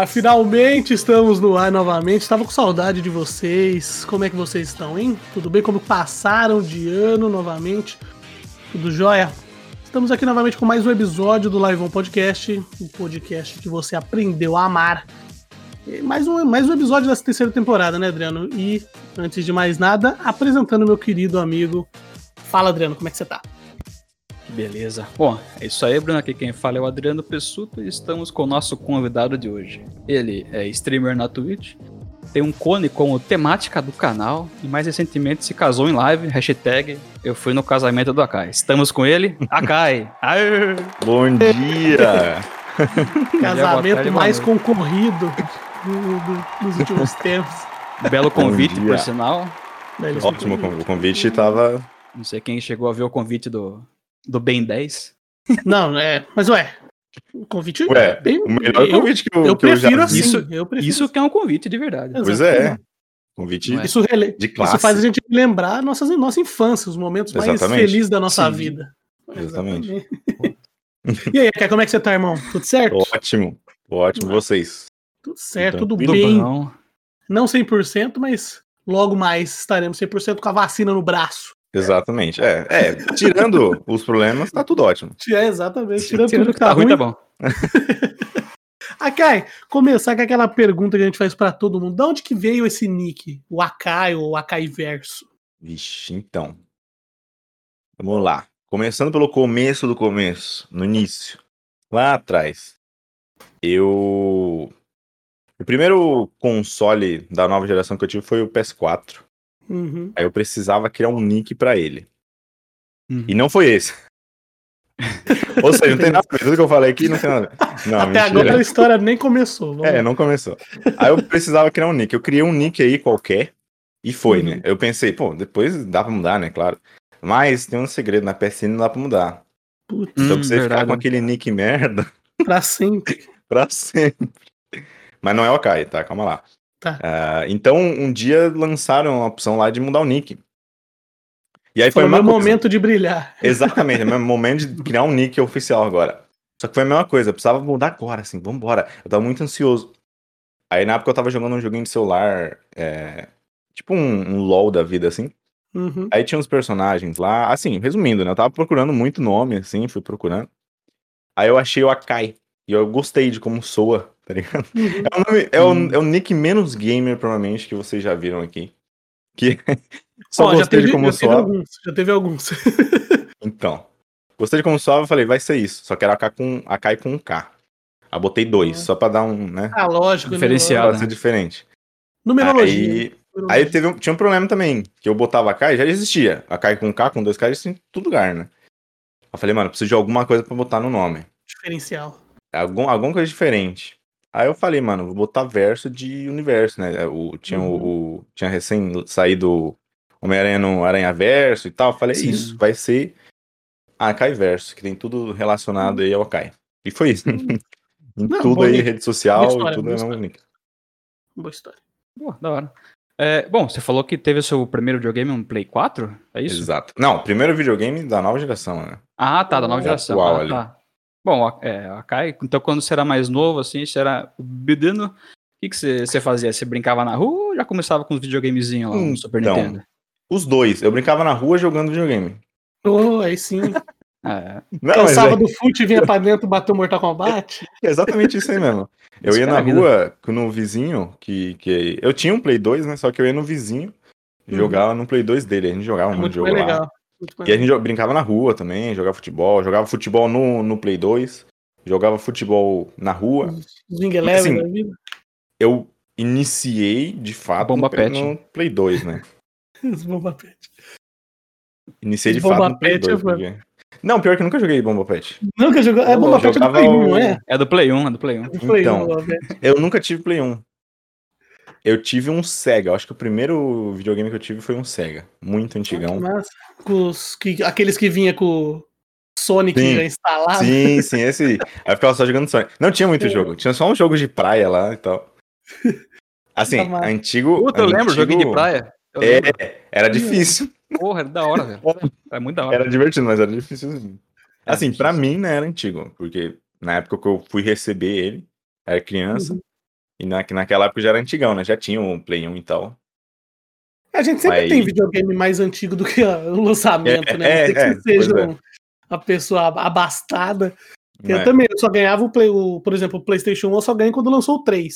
Ar, finalmente estamos no ar novamente. Estava com saudade de vocês. Como é que vocês estão, hein? Tudo bem? Como passaram de ano novamente? Tudo jóia? Estamos aqui novamente com mais um episódio do Live On Podcast, o podcast que você aprendeu a amar. Mais um, mais um episódio dessa terceira temporada, né, Adriano? E, antes de mais nada, apresentando meu querido amigo. Fala, Adriano, como é que você tá? Beleza. Bom, é isso aí, Bruno. Aqui quem fala é o Adriano Pessuto e estamos com o nosso convidado de hoje. Ele é streamer na Twitch, tem um cone como temática do canal e mais recentemente se casou em live, hashtag eu fui no casamento do Akai. Estamos com ele, Akai. Aê! Bom dia! Casamento tarde, mais concorrido do- do- dos últimos tempos. Belo convite, por sinal. Ótimo, concluíram. o convite tava. Não sei quem chegou a ver o convite do, do Ben 10. Não, é. Mas ué, o convite Ué, é bem. O melhor eu, convite que eu, eu que eu já prefiro vi. assim. Isso- eu prefiro Isso que é um convite de verdade. Pois é. Convite é? Isso, rele... de isso classe. faz a gente lembrar nossas, nossa infância, os momentos mais Exatamente. felizes da nossa Sim. vida. Exatamente. e aí, como é que você tá, irmão? Tudo certo? Ótimo. Ótimo, vocês. Tudo certo, tudo Tranquilo, bem. Não. Não 100%, mas logo mais estaremos 100% com a vacina no braço. Exatamente. É, é, tirando os problemas, tá tudo ótimo. É, exatamente. Tirando Tirando tudo que tá ruim, tá bom. Akai, começar com aquela pergunta que a gente faz pra todo mundo. De onde que veio esse nick? O Akai ou o Akai Verso? Vixe, então. Vamos lá. Começando pelo começo do começo, no início. Lá atrás. Eu. O primeiro console da nova geração que eu tive foi o PS4. Uhum. Aí eu precisava criar um nick pra ele. Uhum. E não foi esse. Ou seja, não tem nada a ver. Tudo que eu falei aqui não tem nada a ver. Não, Até mentira. agora a história nem começou. Vamos É, não começou. Aí eu precisava criar um nick. Eu criei um nick aí qualquer e foi, Uhum. né? Eu pensei, pô, depois dá pra mudar, né? Claro. Mas tem um segredo, na PSN não dá pra mudar. Putz, Então Hum, você ficar verdade. com aquele nick merda pra sempre. pra sempre. Mas não é o Akai, tá? Calma lá. Tá. Ah, então, um dia lançaram a opção lá de mudar o nick. E aí foi Foi o meu coisa. momento de brilhar. Exatamente, é o meu momento de criar um nick oficial agora. Só que foi a mesma coisa, eu precisava mudar agora, assim, vambora. Eu tava muito ansioso. Aí na época eu tava jogando um joguinho de celular, é, tipo um, um LOL da vida, assim. Uhum. Aí tinha uns personagens lá, assim, resumindo, né? Eu tava procurando muito nome, assim, fui procurando. Aí eu achei o Akai. E eu gostei de como soa, tá ligado? Uhum. É o, nome- é o- Hum. é o nick menos gamer, provavelmente, que vocês já viram aqui. Que só Ó, gostei teve, de como já teve soa. alguns. Já teve alguns. Então, gostei de como soava, falei, vai ser isso. Só que era AK com, AK com um K. Aí botei dois, Ah. só pra dar um, né? ah, lógico. Diferencial. Pra né? ser diferente. Numerologia. Aí, Numerologia. aí teve um- tinha um problema também, que eu botava AK e já existia. AK com K, com dois K, existia em todo lugar, né? Eu falei, mano, preciso de alguma coisa pra botar no nome. Diferencial. Algum, alguma coisa diferente. Aí eu falei, mano, vou botar verso de universo, né? O, tinha, Uhum. o, o- tinha recém saído Homem-Aranha no Aranha Verso e tal. Eu falei, é Sim. isso, vai ser Akai Verso, que tem tudo relacionado aí ao Akai. E foi isso. em Não, tudo boa aí, nick. rede social, Boa história, tudo boa é meu nick. Boa história. Pô, da hora. É, bom, você falou que teve o seu primeiro videogame um Play 4? É isso? Exato. Não, primeiro videogame da nova geração, né? Ah, tá, da nova É geração. atual ah, ali. tá. Bom, a- é, a Kai, então quando você era mais novo, assim, você era bedino, o que, que você, você fazia? Você brincava na rua ou já começava com os videogamezinhos lá no Super Então, Nintendo? Os dois. Eu brincava na rua jogando videogame. Oh, aí sim. É, Não, Cansava é, do fute e vinha pra dentro bater o Mortal Kombat. é exatamente isso aí mesmo. Eu ia na é rua com no vizinho, que, que. Eu tinha um Play 2, né? Só que eu ia no vizinho e Uhum. jogava no Play 2 dele. A gente jogava muito Muito jogo mais lá. E a gente brincava na rua também, jogava futebol, jogava futebol no, no Play 2, jogava futebol na rua. Os Wing Eleven Assim, da vida. Eu iniciei, de fato, Bomba no, Play- Pet. no Play 2, né? Os Bomba Pet. Iniciei de Bomba fato no Play Pet é 2. porque- Não, pior que eu nunca joguei Bomba Pet. Nunca jogou. É Eu Bomba Pet é do Play 1, o- não é? é do Play 1, é do Play 1. Do Play 1, Então. Bomba Pet. Eu nunca tive Play 1. Eu tive um Sega. Eu acho que o primeiro videogame que eu tive foi um Sega. Muito antigão. Mas, com os, que, aqueles que vinha com o Sonic Sim. já instalado. Sim, sim, esse. Aí eu ficava só jogando Sonic. Não tinha muito É. jogo. Tinha só uns jogos de praia lá e tal. Assim, Tá antigo. Puta, eu lembro, antigo- joguinho de praia. Lembro. É, era difícil. Porra, era da hora, velho. Era muito da hora. Era divertido, mas era difícil. Era Assim, pra difícil. mim, né, era antigo. Porque na época que eu fui receber ele, era criança. Uhum. E na, naquela época já era antigão, né? Já tinha o Play 1 e tal. A gente sempre tem videogame mais antigo do que o lançamento, É, né? é, que é, você seja é. um- a pessoa abastada. Eu né? também, eu só ganhava o, Play, o por exemplo, o PlayStation 1, eu só ganhei quando lançou o 3.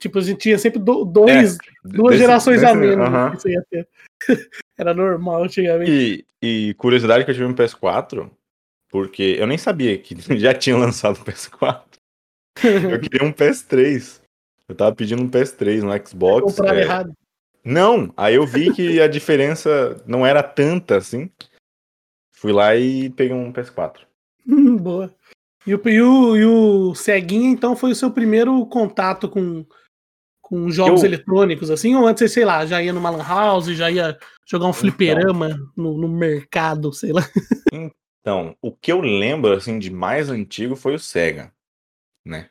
Tipo, a gente tinha sempre do- dois, duas É, Desse- gerações a desse- menos. que você ia ter. Era normal antigamente. E, e curiosidade que eu tive no PS4, porque eu nem sabia que já tinham lançado o PS4. Eu queria um PS3. Eu tava pedindo um PS3 no Xbox. É, errado. Não, aí eu vi que a diferença não era tanta assim. Fui lá e peguei um PS4. Hum, Boa. E o, e, o, e o Ceguinha, então, foi o seu primeiro contato com, com jogos Eu- eletrônicos, assim? Ou antes, sei lá, já ia numa lan house, já ia jogar um Então. fliperama no, no mercado, sei lá. Então, o que eu lembro assim de mais antigo foi o Sega, né?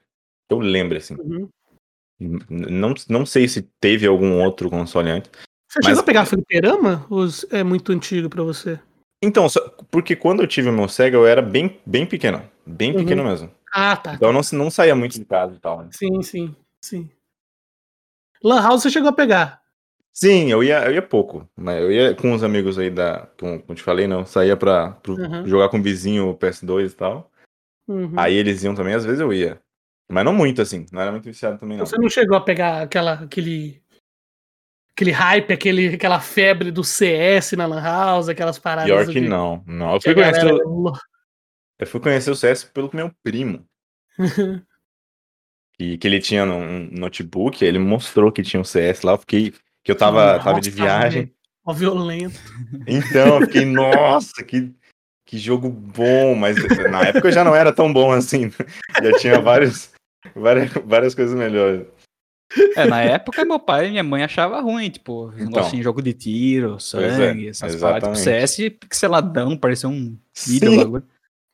Eu lembro assim. Uhum. Não, não sei se teve algum outro console antes. Você Mas- chegou a pegar fliperama? Ou é muito antigo pra você? Então, só- porque quando eu tive o meu Sega, eu era bem, bem pequeno. Bem Uhum. pequeno mesmo. Ah, tá. Então eu não, não saía muito de casa e tal. né? Sim, sim, sim. Lan House você chegou a pegar. Sim, eu ia, eu ia pouco. Mas eu ia com os amigos aí da. Como, como te falei, não. Saía pra pro- Uhum. jogar com o vizinho o PS2 e tal. Uhum. Aí eles iam também, às vezes eu ia. Mas não muito, assim. Não era muito viciado também, não. Você não chegou a pegar aquela, aquele. Aquele hype, aquele, aquela febre do CS na Lan House, aquelas paradas. Pior que de- não. Não. Eu fui, conhecer, galera- o- eu fui conhecer o CS pelo meu primo. Que, que ele tinha um notebook, ele mostrou que tinha um CS lá. Eu fiquei. Que eu tava, tava de Nossa, viagem. Ó, violento. Então, eu fiquei, nossa, que, que jogo bom, mas na época já não era tão bom assim. Já tinha vários, várias, várias coisas melhores. É, na época meu pai e minha mãe achavam ruim, tipo, Então. negócio de jogo de tiro, sangue, essas paradas. Tipo. CS pixeladão, parecia um vídeo, bagulho.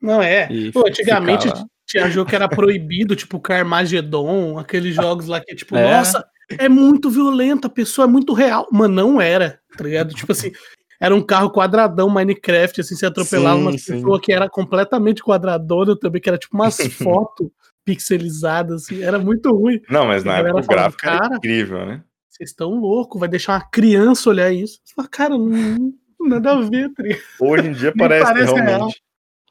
Não é. Pô, antigamente ficava- tinha jogo que era proibido, tipo Carmageddon, aqueles jogos lá que, tipo, É. nossa, é muito violento, a pessoa é muito real. Mas não era, tá ligado? Tipo assim, era um carro quadradão Minecraft, assim, você atropelava Sim, uma sim. pessoa que era completamente quadradona também, que era tipo umas fotos pixelizadas, assim, era muito ruim. Não, mas na época o gráfico falava, era "Cara, incrível, né? Vocês estão loucos, vai deixar uma criança olhar isso. Você fala, cara, não, nada a ver, ligado? Hoje em dia parece, parece realmente. real.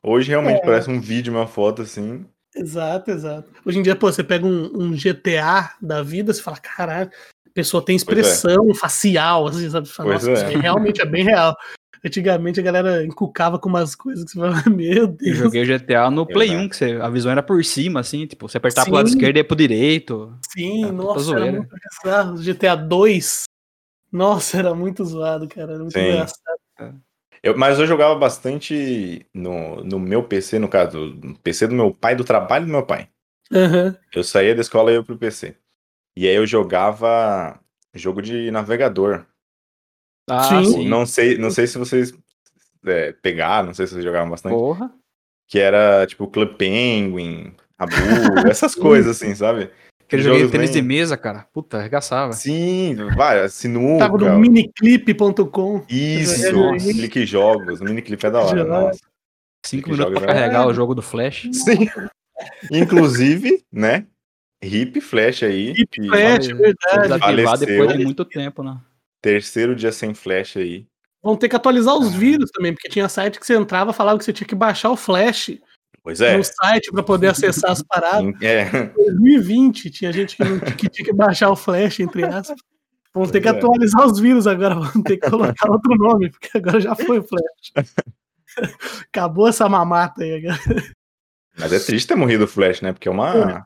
Hoje realmente É. parece um vídeo, uma foto assim. Exato, exato. Hoje em dia, pô, você pega um, um GTA da vida, você fala, caralho, a pessoa tem expressão facial, assim, sabe? Fala, Nossa, é. realmente é bem real. Antigamente a galera encucava com umas coisas que você fala, meu Eu Deus. joguei o GTA no Play Exato. 1, que você, a visão era por cima, assim, tipo, você apertava pro lado Sim. esquerdo e ia pro direito. Sim, É, puta nossa, era muito bizarro. GTA 2, nossa, era muito zoado, cara. Era muito Sim. engraçado. Eu- mas eu jogava bastante no, no meu PC, no caso, no PC do meu pai, do trabalho do meu pai. Aham. Eu saía da escola e ia pro PC. E aí eu jogava jogo de navegador. Ah, Sim. sim. Não sei, não sei se vocês é, pegaram, não sei se vocês jogavam bastante. Porra. Que era tipo Club Penguin, Abu, essas coisas assim, sabe? Aquele joguinho de tênis de bem- mesa, cara. Puta, arregaçava. Sim, vai, sinuca. Tava no miniclip.com. Isso, clique jogos, miniclip é da hora, nossa. Cinco Que minutos pra era- carregar o jogo do Flash. Sim. Inclusive, né? Hip Flash aí. Hip que- Flash, verdade. Desativar Faleceu. depois de muito tempo, né? Terceiro dia sem Flash aí. Vão ter que atualizar os Ah. vírus também, porque tinha site que você entrava e falava que você tinha que baixar o Flash Pois é. no site para poder acessar as paradas. É, 2020 tinha gente que, não, que tinha que baixar o Flash, entre aspas. Vão ter que Pois é. atualizar os vírus agora, vão ter que colocar outro nome, porque agora já foi o Flash. Acabou essa mamata aí agora. mas é triste ter morrido o Flash, né? Porque é uma,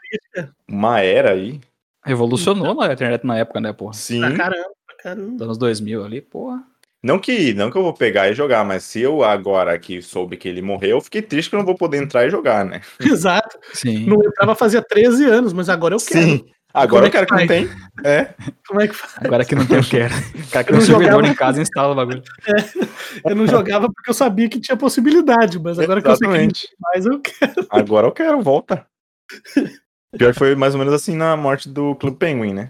uma era aí. Revolucionou na internet na época, né, porra? Sim. Pra caramba, caramba. Dos anos 2000 ali, porra. Não que, não que eu vou pegar e jogar, mas se eu agora aqui soube que ele morreu, eu fiquei triste que eu não vou poder entrar e jogar, né? Exato. Sim. Não entrava fazia 13 anos, mas agora eu quero. Sim. Agora eu é quero que que não tem. É. Como é que faz? Agora que não tem, eu quero. O cara que Eu não servidor jogava- em casa instala o bagulho. Eu não jogava porque eu sabia que tinha possibilidade, mas agora que eu sei que não Exatamente. tem mais, eu quero. Agora eu quero, volta. Pior que foi mais ou menos assim na morte do Club Penguin, né?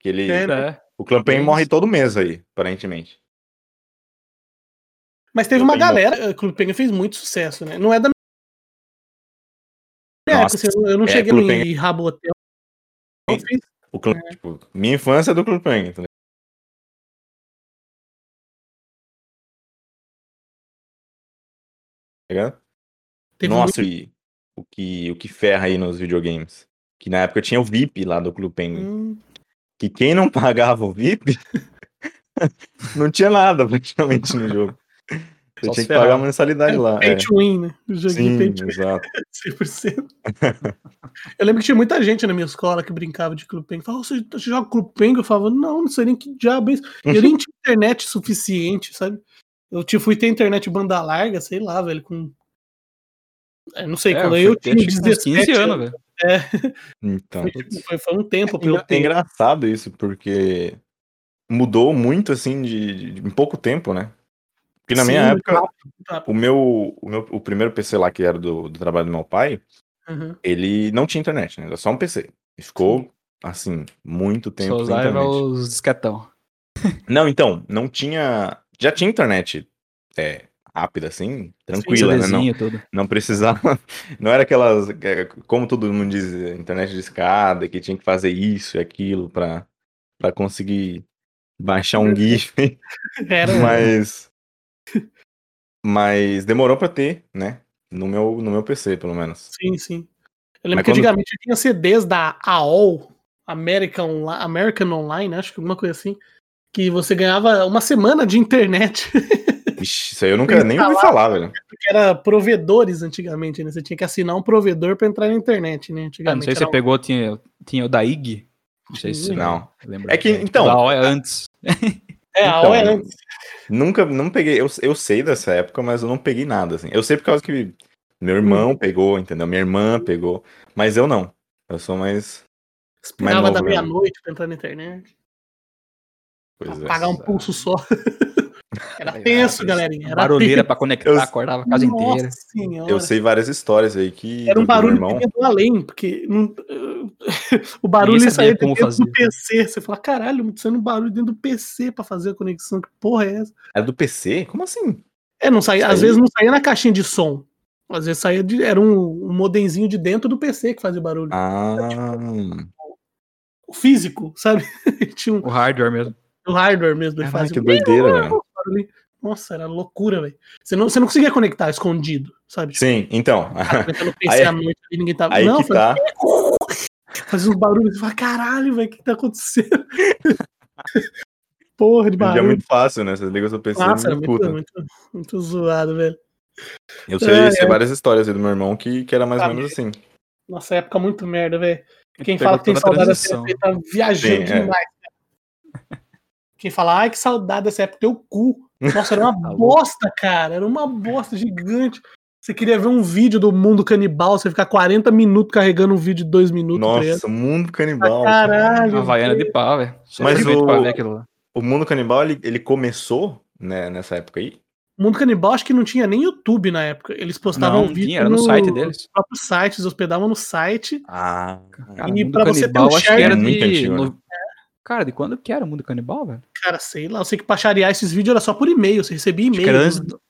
Que ele, É, É. o Club Isso. morre todo mês aí, aparentemente. Mas teve uma galera, o Clube Penguin fez muito sucesso, né? Não é da minha Nossa, época, assim, eu não- é, cheguei Clube no Penguin- Rabotel. Fiz. O Clube, tipo, minha infância é do Clube Penguin. Tá ligado? Teve Nossa, muito- e o que, o que ferra aí nos videogames. Que na época tinha o VIP lá do Clube Penguin. Hum, Que quem não pagava o VIP não tinha nada praticamente no jogo. Você Só tinha que pagar a mensalidade lá. pay é. to win, né? O joguinho pay Sim, to win, exato. 100%. Eu lembro que tinha muita gente na minha escola que brincava de Clube Penguin. Falava, você, você joga Clube Penguin? Eu falava, não, não sei nem que diabo é isso. Eu nem tinha internet suficiente, sabe? Eu tipo, fui ter internet banda larga, sei lá, velho, com... É, não sei, É, quando eu tinha acho que uns 17 anos, velho. Então. Foi, tipo, foi, foi um tempo É, é engraçado isso, porque mudou muito assim de, de- em pouco tempo, né? Porque na minha Sim, época, rápido, muito rápido. o meu, o meu o primeiro PC lá, que era do, do trabalho do meu pai, Uhum. ele não tinha internet, né? Era só um PC. E ficou, assim, muito tempo Só sem internet. os disquetão. Não, então, não tinha. Já tinha internet é, rápida, assim, tranquila, né? Não, tudo. não precisava. Não era aquelas. é, Como todo mundo diz, internet de escada, que tinha que fazer isso e aquilo pra, pra conseguir baixar um GIF. Era, Mas. Mas demorou pra ter, né? No meu, no meu PC, pelo menos. sim, sim. Eu lembro Mas que quando- antigamente tinha CDs da AOL, American, American Online, acho que alguma coisa assim, que você ganhava uma semana de internet, Ixi, isso aí eu nunca nem ouvi falar, velho. porque era provedores antigamente, né? Você tinha que assinar um provedor pra entrar na internet, né? Ah, não Antigamente. sei se você um- pegou, tinha, tinha o da IG. Não sei se Não. lembra. É que, então- O da AOL é antes. É, a AOL era Então, antes. Nunca, não peguei. Eu, eu sei dessa época, mas eu não peguei nada, assim. Eu sei por causa que meu irmão Uhum. pegou, entendeu? Minha irmã pegou. Mas eu não. Eu sou mais. Esperava da meia-noite pra entrar na internet. Coisa Pagar um essa. pulso só. Era tenso, galerinha. Era Barulheira tenso. pra conectar, Eu- acordava a casa Nossa inteira. senhora. Eu sei várias histórias aí que. Era um barulho irmão. do além, porque não- o barulho como dentro fazer. do PC. Você fala, caralho, tá saindo um barulho dentro do PC pra fazer a conexão. Que porra é essa? Era do PC? Como assim? É, não saía, Isso às aí- vezes não saía na caixinha de som. Às vezes saía de. Era um, um modemzinho de dentro do PC que fazia barulho. Ah. O físico, sabe? Tinha um, O hardware mesmo. o hardware mesmo. Ele fazia que doideira, velho. Barulho. Nossa, era loucura, velho. Você não, você não conseguia conectar escondido, sabe? Tipo, Sim, então. o PC Aí- à noite e ninguém tava. Aí não, que tá. fazia uns barulhos. Você fala, caralho, velho, o que, tá acontecendo? Porra de é barulho. muito fácil, né? Você liga o seu PC Nossa, era muito, muito, muito zoado, velho. Eu sei, É, sei é. várias histórias aí do meu irmão que, que era mais ou Ah, menos assim. Nossa época muito merda, velho. Quem fala que tem saudade época tá viajando Sim, é. demais. né? Quem fala, ai, que saudade dessa época, teu cu. Nossa, era uma Tá bosta, cara. Era uma bosta gigante. Você queria ver um vídeo do mundo canibal, você ficar 40 minutos carregando um vídeo de 2 minutos. tá? Nossa, mundo canibal. Caralho. A Havaiana de pau, velho. Só Mas o- pra ver aquilo lá. O mundo canibal, ele, ele começou né, nessa época aí? O Mundo Canibal acho que não tinha nem YouTube na época. Eles postavam Não, vídeo tinha, era no site deles. Nos próprios sites, hospedavam no site. Ah, Cara, E Mundo pra você ter Canibal, um acho share que era muito de... antigo, né? no- Cara, de quando que era o Mundo Canibal, velho? Cara, sei lá. Eu sei que pra charear esses vídeos era só por e-mail. Você recebia e-mail. era antes, do-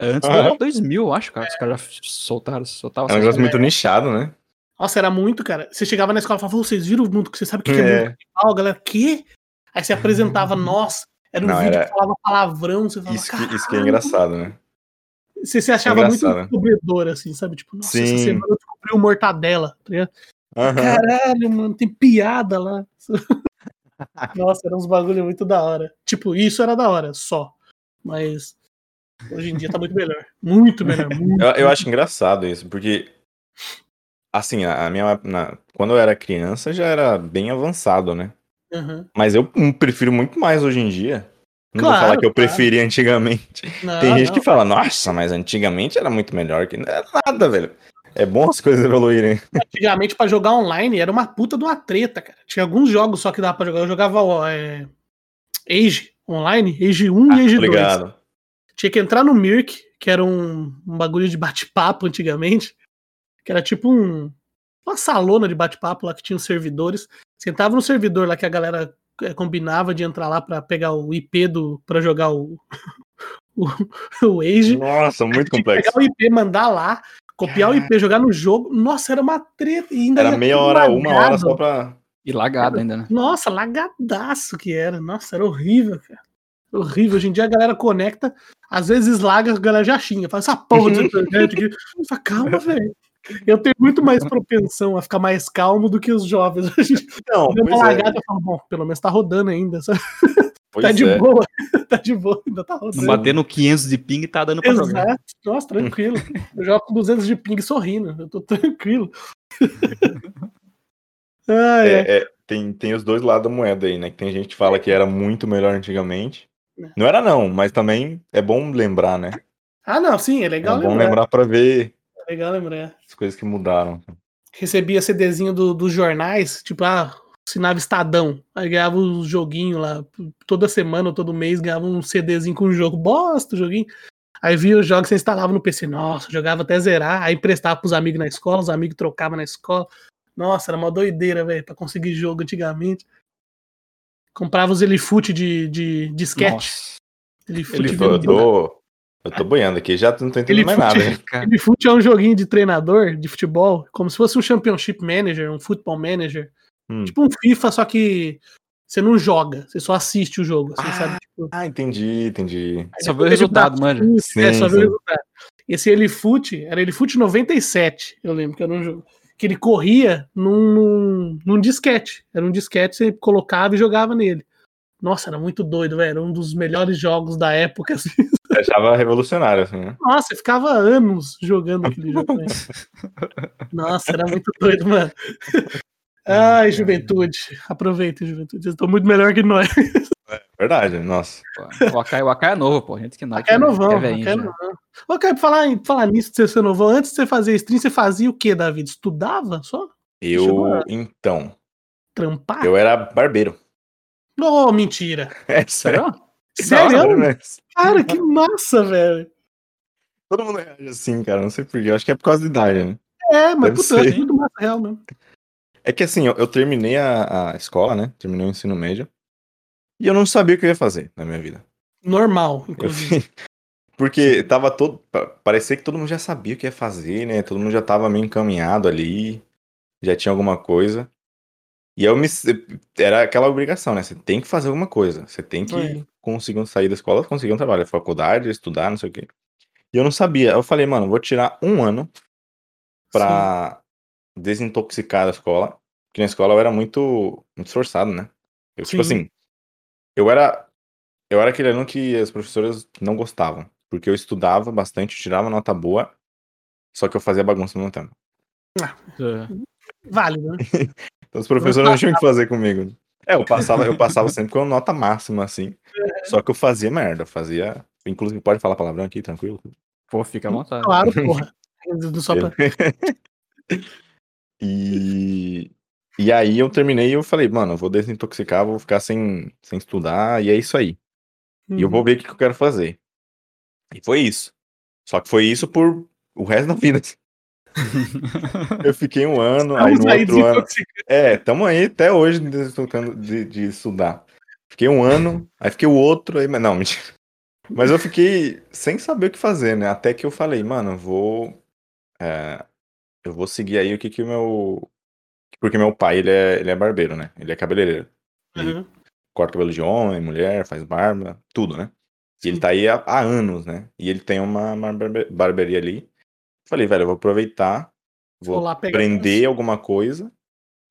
antes Ah, do 2000, acho, cara. Os caras já soltaram, soltavam é um negócio muito nichado, né? Nossa, era muito, cara. Você chegava na escola e falava, vocês viram o mundo que você sabe o que que é, É. mundo canibal, galera? Que? Aí você apresentava, nossa, era um Não, vídeo era- que falava palavrão, você falava, Isso que, isso que é engraçado, né? Você se achava muito engraçado, né? descobridor, assim, sabe? Tipo, nossa, essa Sim. semana eu descobri o mortadela. tá ligado? Aham. Caralho, mano, tem piada lá. Nossa, era uns bagulho muito da hora. Tipo, isso era da hora, só. Mas hoje em dia tá muito melhor. Muito melhor. Muito, Eu, eu acho engraçado isso, porque. Assim, a, minha. na- quando eu era criança já era bem avançado, né? Aham. Mas eu hum, prefiro muito mais hoje em dia. Não vou Claro, falar que eu claro. preferia antigamente. Não, Tem gente não. que fala, nossa, mas antigamente era muito melhor. Que não é nada, velho. É bom as coisas evoluírem. Antigamente, pra jogar online, era uma puta de uma treta, cara. Tinha alguns jogos só que dava pra jogar. Eu jogava ó, é, Age online, Age 1 e Age 2. Obrigado. Tinha que entrar no Mirk, que era um, um bagulho de bate-papo antigamente. Que era tipo um, uma salona de bate-papo lá que tinha os servidores. Você entrava no servidor lá que a galera é, combinava de entrar lá pra pegar o IP do. para jogar o. o, o Age. Nossa, muito complexo. pegar o IP, mandar lá, copiar o IP, jogar no jogo. Nossa, era uma treta. E ainda Era ia meia hora, uma hora lagado. só pra. E lagado ainda, né? Nossa, lagadaço que era. Nossa, era horrível, cara. Horrível. Hoje em dia a galera conecta, às vezes laga, a galera já xinga. Fala essa porra de internet aqui. Fala, calma, velho. Eu tenho muito mais propensão a ficar mais calmo do que os jovens. Não, pois uma é. eu falo, bom, pelo menos tá rodando ainda. sabe? Pois tá de é. boa. tá de boa, ainda tá rodando. Batendo 500 de ping tá dando pra jogar. Exato. Nossa, tranquilo. Eu jogo com 200 de ping sorrindo. Eu tô tranquilo. ah, é. É, é, tem, tem os dois lados da moeda aí, né? Que tem gente que fala que era muito melhor antigamente. É. Não era não, mas também é bom lembrar, né? Ah, não, sim, é É legal bom lembrar. lembrar pra ver É legal lembrar. as coisas que mudaram. Recebia CDzinho do, dos jornais, tipo, ah, assinava Estadão. Aí ganhava os joguinhos lá. Toda semana ou todo mês ganhava um CDzinho com um jogo. Bosta, o joguinho. Aí via os jogos que você instalava no PC. Nossa, jogava até zerar. Aí emprestava pros amigos na escola, os amigos trocavam na escola. Nossa, era uma doideira, velho, pra conseguir jogo antigamente. Comprava os Elifute de, de disquete. Nossa. Elifute Ele Eu tô, boiando aqui, já não tô entendendo Ele mais nada. fute- né? Cara, Elifute é um joguinho de treinador de futebol, como se fosse um Championship Manager, um Football Manager. Hum. Tipo um FIFA, só que você não joga, você só assiste o jogo, assim, Ah, sabe? Tipo, Ah, entendi, entendi. aí Só vê o resultado, Brasfoot, manja. É, Sim, só vê o sim. resultado. Esse Elifute, era Elifute 97, eu lembro que era um jogo. Que ele corria num, num, num disquete. Era um disquete, você colocava e jogava nele. Nossa, era muito doido, velho. Era um dos melhores jogos da época. Assim. Eu achava revolucionário, assim, né? Nossa, eu ficava anos jogando aquele jogo. velho. Nossa, era muito doido, mano. Ai, juventude. Aproveita, juventude. Eles estão muito melhor que nós. Verdade, nossa. o Akai, o Akai é novo, pô. Gente que não. Aqui é novão. É velhinho é já. novão. Ô, cara, pra falar, falar nisso de você ser novão, antes de você fazer stream, você fazia o quê, David? Estudava só? Eu, a- então, Trampar? eu era barbeiro. Ô, mentira. É sério. Sério? Né? Cara, que massa, velho. Todo mundo reage assim, cara, não sei porquê. Eu acho que é por causa da idade, né? É, mas Deve puta, ser. muito massa real mesmo. É que assim, eu, eu terminei a, a escola, né? Terminei o ensino médio. E eu não sabia o que eu ia fazer na minha vida. Normal, inclusive. Porque tava todo. pa- Parecia que todo mundo já sabia o que ia fazer, né? Todo mundo já tava meio encaminhado ali. Já tinha alguma coisa. E eu me. Era aquela obrigação, né? Você tem que fazer alguma coisa. Você tem que É. conseguir sair da escola, conseguir um trabalho, faculdade, estudar, não sei o quê. E eu não sabia. Eu falei, mano, vou tirar um ano pra desintoxicar da escola. Porque na escola eu era muito, muito esforçado, né? Eu, tipo Sim. assim, eu era. Eu era aquele aluno que as professoras não gostavam. Porque eu estudava bastante, tirava nota boa, só que eu fazia bagunça no meu tempo. É. Válido, né? Então os professores não tinham o que fazer comigo. É, eu passava, eu passava sempre com nota máxima, assim. Só que eu fazia merda, eu fazia. Inclusive, pode falar palavrão aqui, tranquilo? Pô, fica à vontade. Claro, porra. Só pra... E, e aí eu terminei e eu falei, mano, eu vou desintoxicar, vou ficar sem, sem estudar, e é isso aí. E eu vou Uhum. ver o que que eu quero fazer. E foi isso. Só que foi isso por o resto da vida. Eu fiquei um ano, aí Estamos no aí outro ano. É, tamo aí até hoje desintoxicando de, de estudar. Fiquei um ano, aí fiquei o outro, aí, mas não, mentira. Mas eu fiquei sem saber o que fazer, né? Até que eu falei, mano, vou. é, eu vou seguir aí o que que o meu. Porque meu pai, ele é, ele é barbeiro, né? Ele é cabeleireiro. Ele Uhum. corta cabelo de homem, mulher, faz barba, tudo, né? E ele tá aí há, há anos, né? E ele tem uma, uma barbe- barbearia ali. Falei, velho, eu vou aproveitar, Vou vou aprender alguma coisa,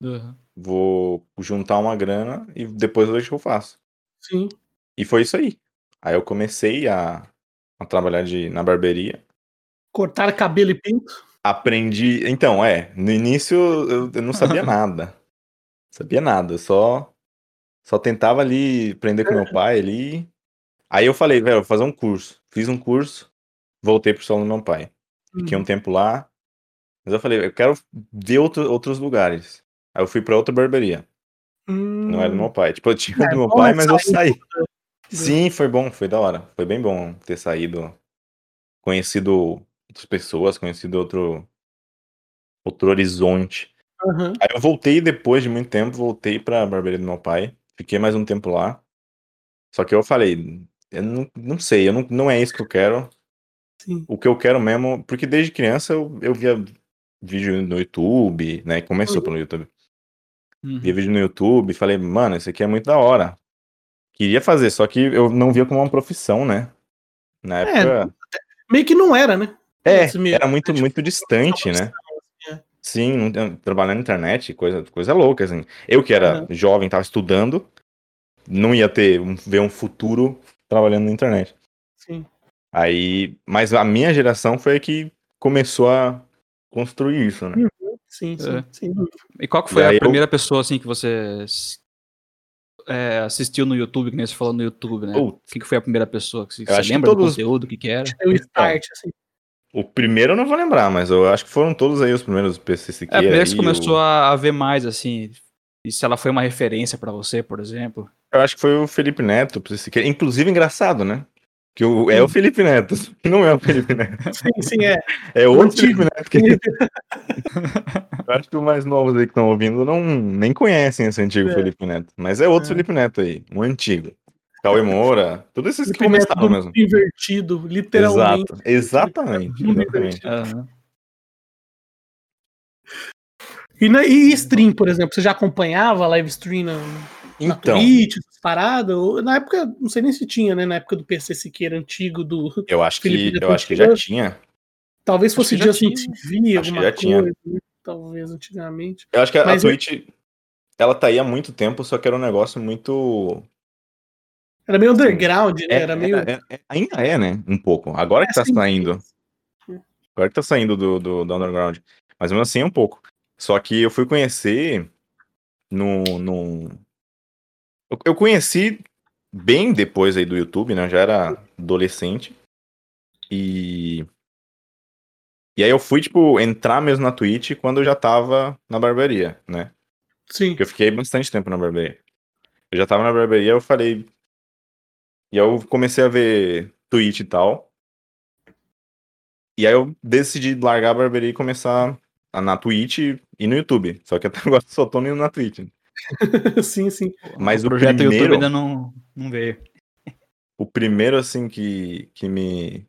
Uhum. vou juntar uma grana e depois eu vejo o que eu faço. Sim. E foi isso aí. Aí eu comecei a, a trabalhar de, na barbearia. Cortar cabelo e pinto. Aprendi. Então, é, no início eu, eu não sabia nada. Sabia nada, só só tentava ali aprender com meu pai ali. Aí eu falei, velho, vou fazer um curso. Fiz um curso, voltei pro salão do meu pai. Fiquei um Uhum. tempo lá. Mas eu falei, eu quero ver outro, outros lugares. Aí eu fui pra outra barbearia. Não era do meu pai. Tipo, eu tinha É do meu pai, mas eu saí. Sim, foi bom, foi da hora. Foi bem bom ter saído, conhecido outras pessoas, conhecido outro outro horizonte. Uhum. Aí eu voltei depois de muito tempo, voltei pra barbearia do meu pai. Fiquei mais um tempo lá. Só que eu falei, eu não, não sei, eu não, não é isso que eu quero. Sim. O que eu quero mesmo, porque desde criança eu, eu via vídeo no YouTube, né? Começou Uhum. pelo YouTube. Uhum. via vídeo no YouTube, e falei, mano, isso aqui é muito da hora. Queria fazer, só que eu não via como uma profissão, né? Na É, época. Meio que não era, né? É, era muito, É, tipo, muito distante, né? É. Sim, não trabalhar na internet, coisa, coisa louca, assim. Eu que era jovem, tava estudando, não ia ter, um- ver um futuro trabalhando na internet. Sim. Aí, mas a minha geração foi a que começou a construir isso, né? Sim, sim, É. dúvida. E qual que foi E a eu- primeira pessoa assim que você é, assistiu no YouTube, que nem você falou no YouTube, né? Putz. Quem que foi a primeira pessoa que você que lembra do todos- conteúdo, o que que era? É o Então. start, assim. O primeiro eu não vou lembrar, mas eu acho que foram todos aí os primeiros PC É, a Siqueira. primeira que começou o- a, a ver mais, assim, e se ela foi uma referência pra você, por exemplo. Eu acho que foi o Felipe Neto, PC Siqueira. Inclusive, engraçado, né? Que o, é o Felipe Neto, não é o Felipe Neto. Sim, sim, é. É outro. Felipe Neto. Que... eu acho que os mais novos aí que estão ouvindo não, nem conhecem esse antigo É. Felipe Neto. Mas é outro É. Felipe Neto aí, um antigo. Cauê Moura, todos esses que Felipe Neto começaram do mesmo. invertido, literalmente. Exato, exatamente, exatamente. Aham. E, na, e stream, por exemplo, você já acompanhava a live stream Então, Twitch? Ou- Na época, não sei nem se tinha, né? Na época do PC Siqueira antigo, do. eu acho Felipe que eu acho que já tinha. Talvez fosse Justin tinha. TV, Acho que alguma já tinha. coisa. né? Talvez antigamente. Eu acho que a, a Mas eu- Twitch, ela tá aí há muito tempo, só que era um negócio muito. Era meio underground, né? É, Era meio. é- é- ainda é, né? Um pouco. Agora que tá Assim, saindo. Agora que tá saindo do, do, do underground. Mas mesmo assim é um pouco. Só que eu fui conhecer no. no... Eu, conheci bem depois aí do YouTube, né? Eu já era adolescente. E. E aí eu fui, tipo, entrar mesmo na Twitch quando eu já tava na barbearia, né? Sim. Porque eu fiquei bastante tempo na barbearia. Eu já tava na barbearia, eu falei. E aí eu comecei a ver Twitch e tal. E aí eu decidi largar a barbearia e começar na Twitch e no YouTube. Só que até agora só tô indo na Twitch. sim, sim. Mas o o projeto primeiro- YouTube ainda não, não veio. O primeiro, assim, que, que me,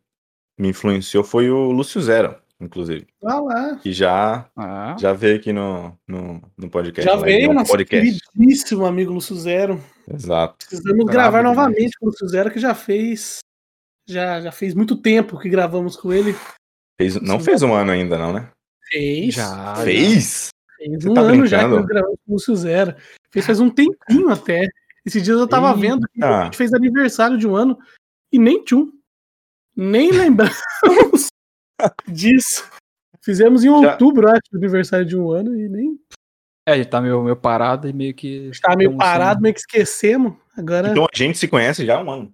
me influenciou foi o Lúcio Zero, inclusive. Vai lá. Que já, Ah, já veio aqui no, no, no podcast. Já né? veio no nosso podcast. queridíssimo amigo Lúcio Zero. Exato. Precisamos Brabo gravar demais. novamente com o Lúcio Zero, que já fez. Já, já fez muito tempo que gravamos com ele. Fez, não Sim. fez um ano ainda, não, né? Fez. já. Fez? Fez Você um tá ano já que brincando? nós gravamos com o Lúcio Zero. Fez faz um tempinho até. Esses dias eu tava vendo que Eita. a gente fez aniversário de um ano e nem tchum. Nem lembramos disso. Fizemos em Já- outubro, acho, o aniversário de um ano e nem É, a gente tá meio, meio parado e meio que. estava meio parado, meio que esquecemos. Agora Então a gente se conhece já há um ano.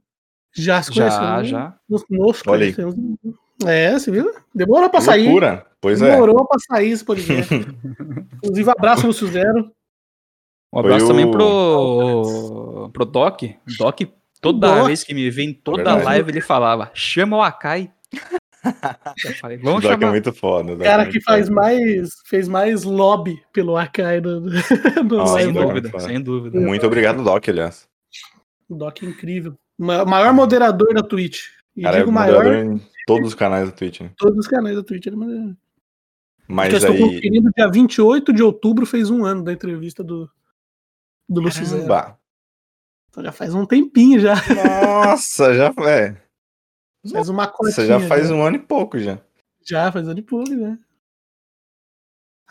já se Já, conhecemos. já. Nos, nos Olha aí. É, você viu? Demorou pra Que sair. loucura. Pois é. Demorou pra sair esse podcast. Inclusive, abraço no Zero. Um abraço Foi também o- pro, pro Doc. Doc, toda Doc. vez que me vê em toda Verdade. live, ele falava: chama o Akai. Falei, O vamos Doc é chamar. muito foda. o é cara que faz foda. mais, fez mais lobby pelo Akai do, do, do Nossa, Sem dúvida, sem dúvida. Muito obrigado, Doc, aliás. O Doc é incrível. Ma- maior moderador da Twitch. E cara é digo maior moderador em todos os canais da Twitch, né? todos os canais da Twitch. Ele é moderador. Eu Mas estou aí. conferindo, dia 28 de outubro fez um ano da entrevista do, do Lúcio. Caramba. Então já faz um tempinho já. Nossa, já é. Faz uma cotinha. Você já faz um ano e pouco já. Já, faz ano e pouco, né?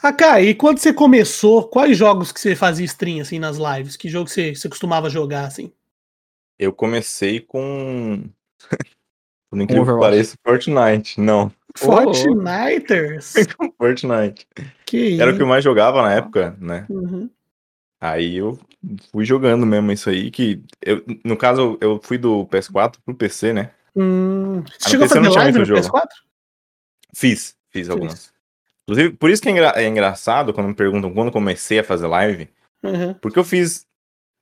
Akai, e quando você começou, quais jogos que você fazia stream, assim, nas lives? Que jogo você, você costumava jogar, assim? Eu comecei com. Por incrível que pareça, Fortnite. Não, Fortniters? Fortnite. que Era o que eu mais jogava na época, né? Uhum. Aí eu fui jogando mesmo isso aí, que eu, no caso eu fui do PS4 pro PC, né? Hum, Você Ah, chegou a fazer live no jogo. PS4? Fiz, fiz algumas. Inclusive, por isso que é, engra- é engraçado quando me perguntam quando comecei a fazer live, Uhum. porque eu fiz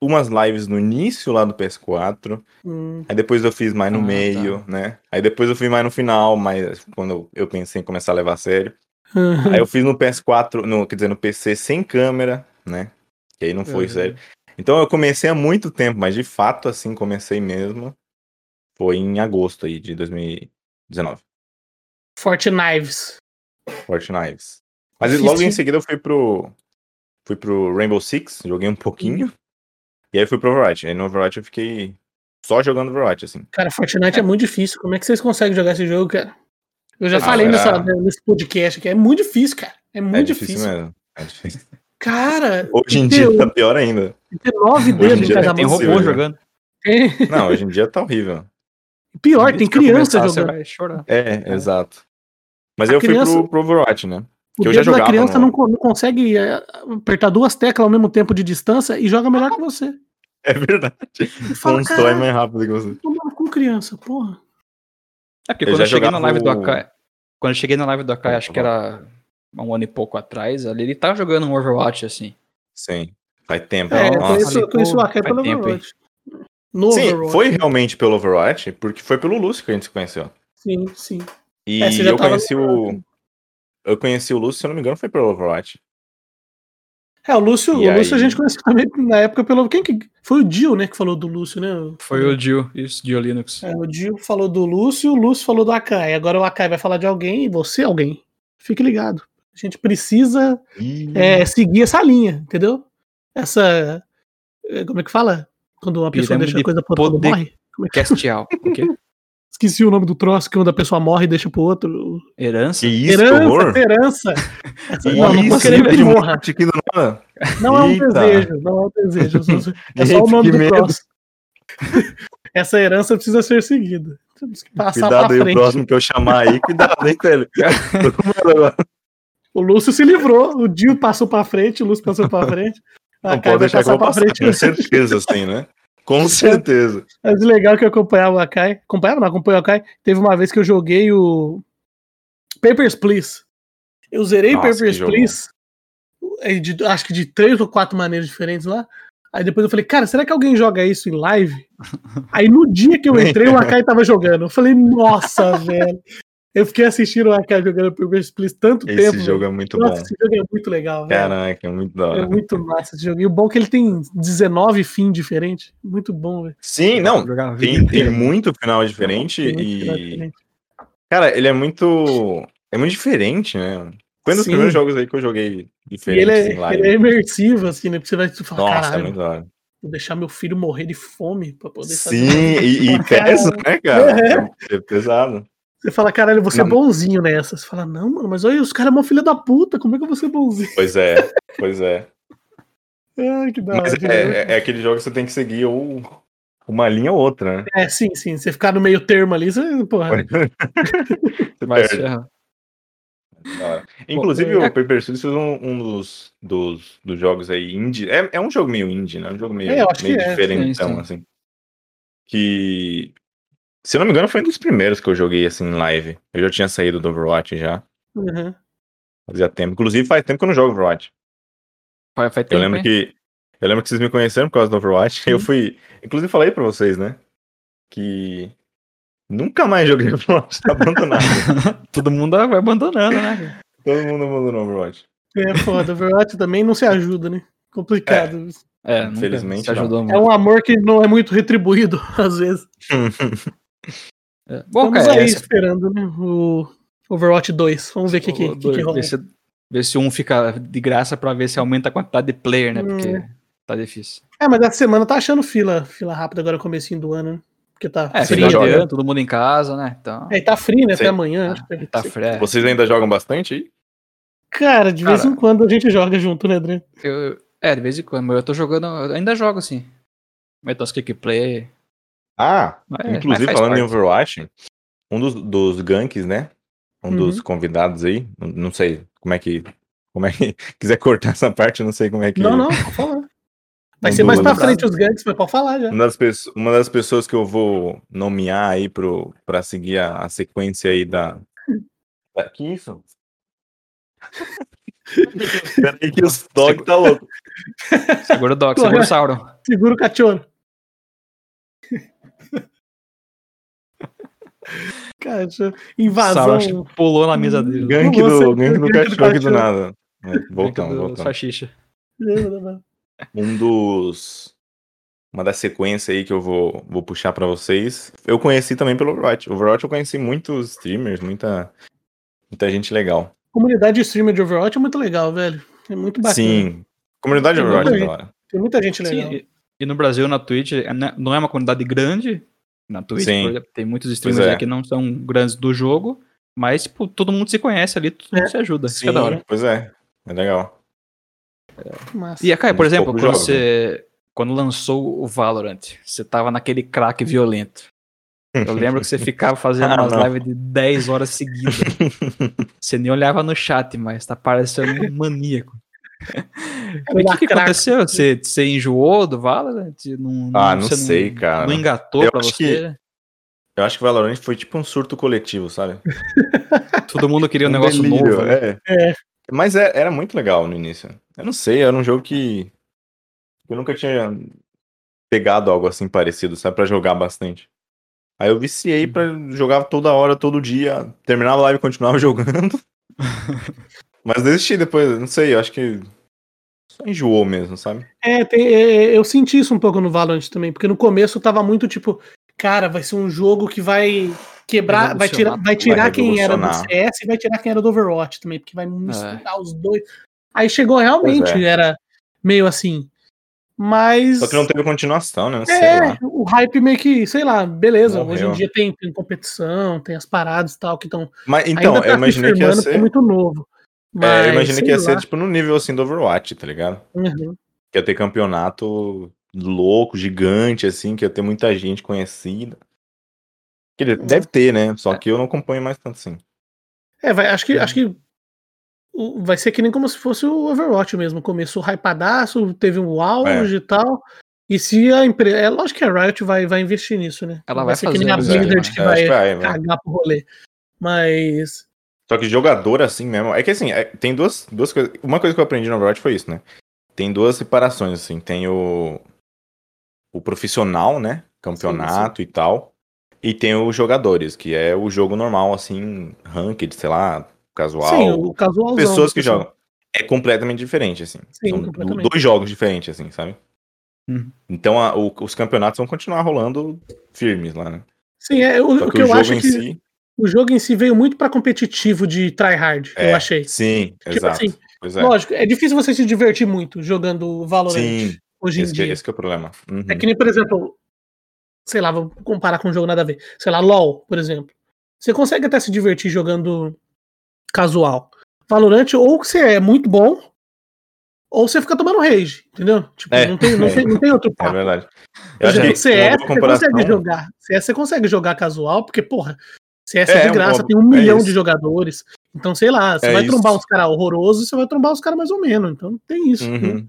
umas lives no início lá do PS4, Hum, aí depois eu fiz mais no Ah, meio, né? Aí depois eu fui mais no final, mas quando eu- pensei em começar a levar a sério. uhum. Aí eu fiz no PS4, no, quer dizer, no PC sem câmera, né? Que aí não foi Uhum. sério. Então eu comecei há muito tempo, mas de fato, assim, comecei mesmo. Foi em agosto aí de 2019. Fortnite. Fortnite. Mas Fiz logo em seguida eu fui pro, fui pro Rainbow Six, joguei um pouquinho. E aí fui pro Overwatch. Aí no Overwatch eu fiquei só jogando Overwatch, assim. Cara, Fortnite é muito difícil. Como é que vocês conseguem jogar esse jogo, cara? Eu já Ah, falei era- nessa, nesse podcast que é muito difícil, cara. É muito é difícil. difícil, mesmo. É difícil. Cara, Hoje em tem dia tá pior ainda. tem nove dedos em cada Tem mão. possível, robô né? jogando. Tem- Não, hoje em dia tá horrível. Pior, tem criança começar, Você jogando. vai chorar. É, exato. Mas A eu criança- fui pro, pro Overwatch, né? O que eu já jogava criança no- não, não consegue é, apertar duas teclas ao mesmo tempo de distância e joga melhor que você. É verdade. Fala, Constrói mais rápido que você. tomando com criança, porra. É porque Eu quando eu cheguei na live do o- Akai. Quando eu cheguei na live do Akai, acho que era um ano e pouco atrás, ali ele tava jogando um Overwatch, assim. Sim. Faz tempo. É, eu Nossa, conheço, eu conheço o Akai faz pelo tempo? Overwatch. No Sim, Overwatch. foi realmente pelo Overwatch, porque foi pelo Lúcio que a gente se conheceu. Sim, sim. E É, eu conheci no- o. Eu conheci o Lúcio, se eu não me engano, foi pelo Overwatch. É, o Lúcio, E o Lúcio a aí? gente conheceu também na época pelo. Quem que. Foi o Dio, né, que falou do Lúcio, né? Foi o Dio, isso, Dio Linux. É, o Dio falou do Lúcio, o Lúcio falou do Akai. Agora o Akai vai falar de alguém e você é alguém. Fique ligado. A gente precisa é, seguir essa linha, entendeu? Essa. é, Como é que fala? Quando uma pessoa Pirâmide deixa a coisa pro outro poder- morre? Como é que... Castial. O quê? Esqueci o nome do troço, que quando a pessoa morre e deixa pro outro. Herança? Que isso, que herança, horror! herança. Essa, Que não, não isso, querendo que morra. nada. Não é um Eita. desejo, não é um desejo. É só o nome que do medo. troço. Essa herança precisa ser seguida. Temos que passar Cuidado aí, o frente. próximo que eu chamar aí. Cuidado, hein, com agora. O Lúcio se livrou, o Dio passou pra frente, o Lúcio passou pra frente. A Não pode deixar que eu vou pra passar, frente. com certeza, assim, né? Com certeza. Mas o legal é que eu acompanhava o Akai. Acompanhava, não, acompanhava o Akai. Teve uma vez que eu joguei o Papers, Please. Eu zerei Nossa, Papers. Please. é, de- acho que de três ou quatro maneiras diferentes lá. Aí depois eu falei, cara, será que alguém joga isso em live? Aí no dia que eu entrei, o Akai tava jogando. Eu falei, nossa, velho. Eu fiquei assistindo o Akai jogando Papers, Please tanto Esse tempo. jogo velho. é muito Nossa, bom. esse jogo é muito legal, velho. Caraca, é muito da É hora. muito massa esse jogo. E o bom é que ele tem 19 fins diferentes. Muito bom, velho. Sim, não. Tem, tem muito final diferente Tem muito final e. diferente. Cara, ele é muito. É muito diferente, né? Foi um dos Sim. primeiros jogos aí que eu joguei E diferente ele é, ele é imersivo, assim, né? Porque você vai falar, Nossa, é caralho, muito da hora. vou deixar meu filho morrer de fome pra poder Sim, fazer. e, e pesa, né, cara? É pesado. Você fala, caralho, eu vou ser Não. bonzinho nessa. Você fala, não, mano, mas olha, os caras é uma filha da puta, como é que eu vou ser bonzinho? Pois é, pois é. Ai, que da Mas hora. é, é, é aquele jogo que você tem que seguir ou uma linha ou outra, né? É, sim, sim. Você ficar no meio termo ali, você, porra. Você Vai se perde. Da. Inclusive, é- o Paper Studios fez um, um dos, dos, dos jogos aí indie. É, é um jogo meio indie, né? Um jogo meio, É, meio é, diferentão, sim, sim. assim. Que, se eu não me engano, foi um dos primeiros que eu joguei, assim, em live. Eu já tinha saído do Overwatch já, Uhum. fazia tempo. Inclusive, faz tempo que eu não jogo Overwatch. Faz, faz Eu tempo, lembro hein? que eu lembro que vocês me conheceram por causa do Overwatch. Eu fui, inclusive falei pra vocês, né, que nunca mais joguei Overwatch, tá abandonado. Todo mundo vai abandonando, né? Todo mundo abandonou Overwatch. É foda, Overwatch também não se ajuda, né? Complicado. É, nunca Infelizmente, se ajudou É, muito. um amor que não é muito retribuído, às vezes. É. Bom, Estamos cara, aí essa- esperando, né? O Overwatch 2. Vamos ver o que, que, que, que rola. ver, se, ver se um fica de graça pra ver se aumenta a quantidade de player, né? Hum. Porque tá difícil. É, mas essa semana tá achando fila, fila rápida agora, comecinho do ano, né? Porque tá É, frio. joga. né? todo mundo em casa, né? Então, É, e tá frio, né? Sim. Até amanhã. acho que tá frio. Vocês ainda jogam bastante aí? Cara, de vez Cara. em quando a gente joga junto, né, André? Eu, é, de vez em quando, mas eu tô jogando, eu ainda jogo assim. Metos Kick Play. Ah, mas- mas inclusive faz falando em parte. Overwatch, um dos, dos ganks, né? Um Uhum. dos convidados aí, não- sei como é que. Como é que. Quiser cortar essa parte, não sei como é que. Não, não, pode falar. Vai Um ser mais pra frente os ganks, mas pode falar já. Uma das, pesso- uma das pessoas que eu vou nomear aí pro, pra seguir a, a sequência aí da. da- Que isso? Peraí que os dog tá louco. Segura o Doc, segura o Sauron. Segura o cachorro. Cara, deixa eu- Sauron invasão. acho que pulou na mesa dele. Gank do, gank do cachorro aqui do nada. É, voltamos, do voltamos. Salsicha. Um dos. Uma das sequências aí que eu vou, vou puxar pra vocês. Eu conheci também pelo Overwatch. Overwatch eu conheci muitos streamers, muita, muita gente legal. Comunidade de streamer de Overwatch é muito legal, velho. É muito bacana. Sim. Comunidade de Overwatch é muita hora. Tem muita gente Sim, legal. e, e no Brasil, na Twitch, é, né, não é uma comunidade grande. Na Twitch, Sim. por exemplo, tem muitos streamers é. aí que não são grandes do jogo, mas tipo, todo mundo se conhece ali, todo mundo É. se ajuda. Isso Sim, que é da hora. pois é. É legal. Massa. E, Kai, por exemplo, quando você. Quando lançou o Valorant, você tava naquele crack violento. Eu lembro que você ficava fazendo Ah, umas não. lives de 10 horas seguidas. Você nem olhava no chat, mas tá parecendo um maníaco. E o que, que aconteceu? Você, você enjoou do Valorant? Não, Ah, não você sei, cara. Não engatou Eu pra você? Eu acho que Valorant foi tipo um surto coletivo, sabe? Todo mundo queria um, Um negócio delírio, novo. né? é. É. Mas é- era muito legal no início. Eu não sei, era um jogo que eu nunca tinha pegado algo assim parecido, sabe, Pra jogar bastante. Aí eu viciei pra jogar toda hora, todo dia, terminava a live e continuava jogando. Mas desisti depois, não sei, eu acho que só enjoou mesmo, sabe? É, tem- é, eu senti isso um pouco no Valorant também, porque no começo tava muito tipo, cara, vai ser um jogo que vai quebrar, vai tirar, vai tirar Vai quem era do. CS e vai tirar quem era do Overwatch também, porque vai misturar os dois. Aí chegou realmente, é. era meio assim. Mas Só que não teve continuação, né? Sei é, lá. o hype meio que, sei lá, beleza. Hoje em Morreu. dia tem, tem competição, tem as paradas e tal que estão. Mas então, ainda tá eu imaginei que ia é ser. muito novo. É, Mas, eu imaginei que ia ser lá. tipo no nível assim do Overwatch, tá ligado? Uhum. Que ia ter campeonato louco, gigante, assim, que ia ter muita gente conhecida. Que ele- deve ter, né? Só que eu não acompanho mais tanto assim. É, vai, acho que, acho que vai ser que nem como se fosse o Overwatch mesmo. Começou hypadaço, teve um auge É. e tal. E se a empresa. É lógico que a Riot vai, vai investir nisso, né? Ela vai ser que nem a fazer, Blizzard né? que vai que vai, vai. cagar pro rolê. Mas. Só que jogador assim mesmo. É que assim, é- tem duas, duas coisas. Uma coisa que eu aprendi no Overwatch foi isso, né? Tem duas separações, assim. Tem o. O profissional, né? Campeonato e tal. E tem os jogadores, que é o jogo normal, assim, ranked, sei lá, casual. sim, o casualzão. pessoas que assim. jogam. É completamente diferente, assim. Sim, São completamente. dois jogos diferentes, assim, sabe? Uhum. Então a- o- os campeonatos vão continuar rolando firmes lá, né? Sim, é, o, Só o que o eu acho que si. O jogo em si veio muito pra competitivo de tryhard, É, eu achei. Sim, Tipo exato. assim, é. Lógico, é difícil você se divertir muito jogando Valorant Sim, hoje em esse, que, dia. esse que é o problema. Uhum. É que nem, por exemplo, sei lá, vou comparar com um jogo nada a ver. Sei lá, LoL, por exemplo. Você consegue até se divertir jogando casual. Valorant, ou você é muito bom, ou você fica tomando rage, entendeu? Tipo, É, não, tem, não, é. tem, não tem outro É papo. verdade. Por Eu acho que CS, você consegue jogar. CS você consegue jogar casual, porque, porra, CS É, é de um graça, modo- tem um é milhão de jogadores. Então, sei lá, você É vai isso. trombar uns caras horrorosos, você vai trombar os caras mais ou menos. Então tem isso. né? Uhum.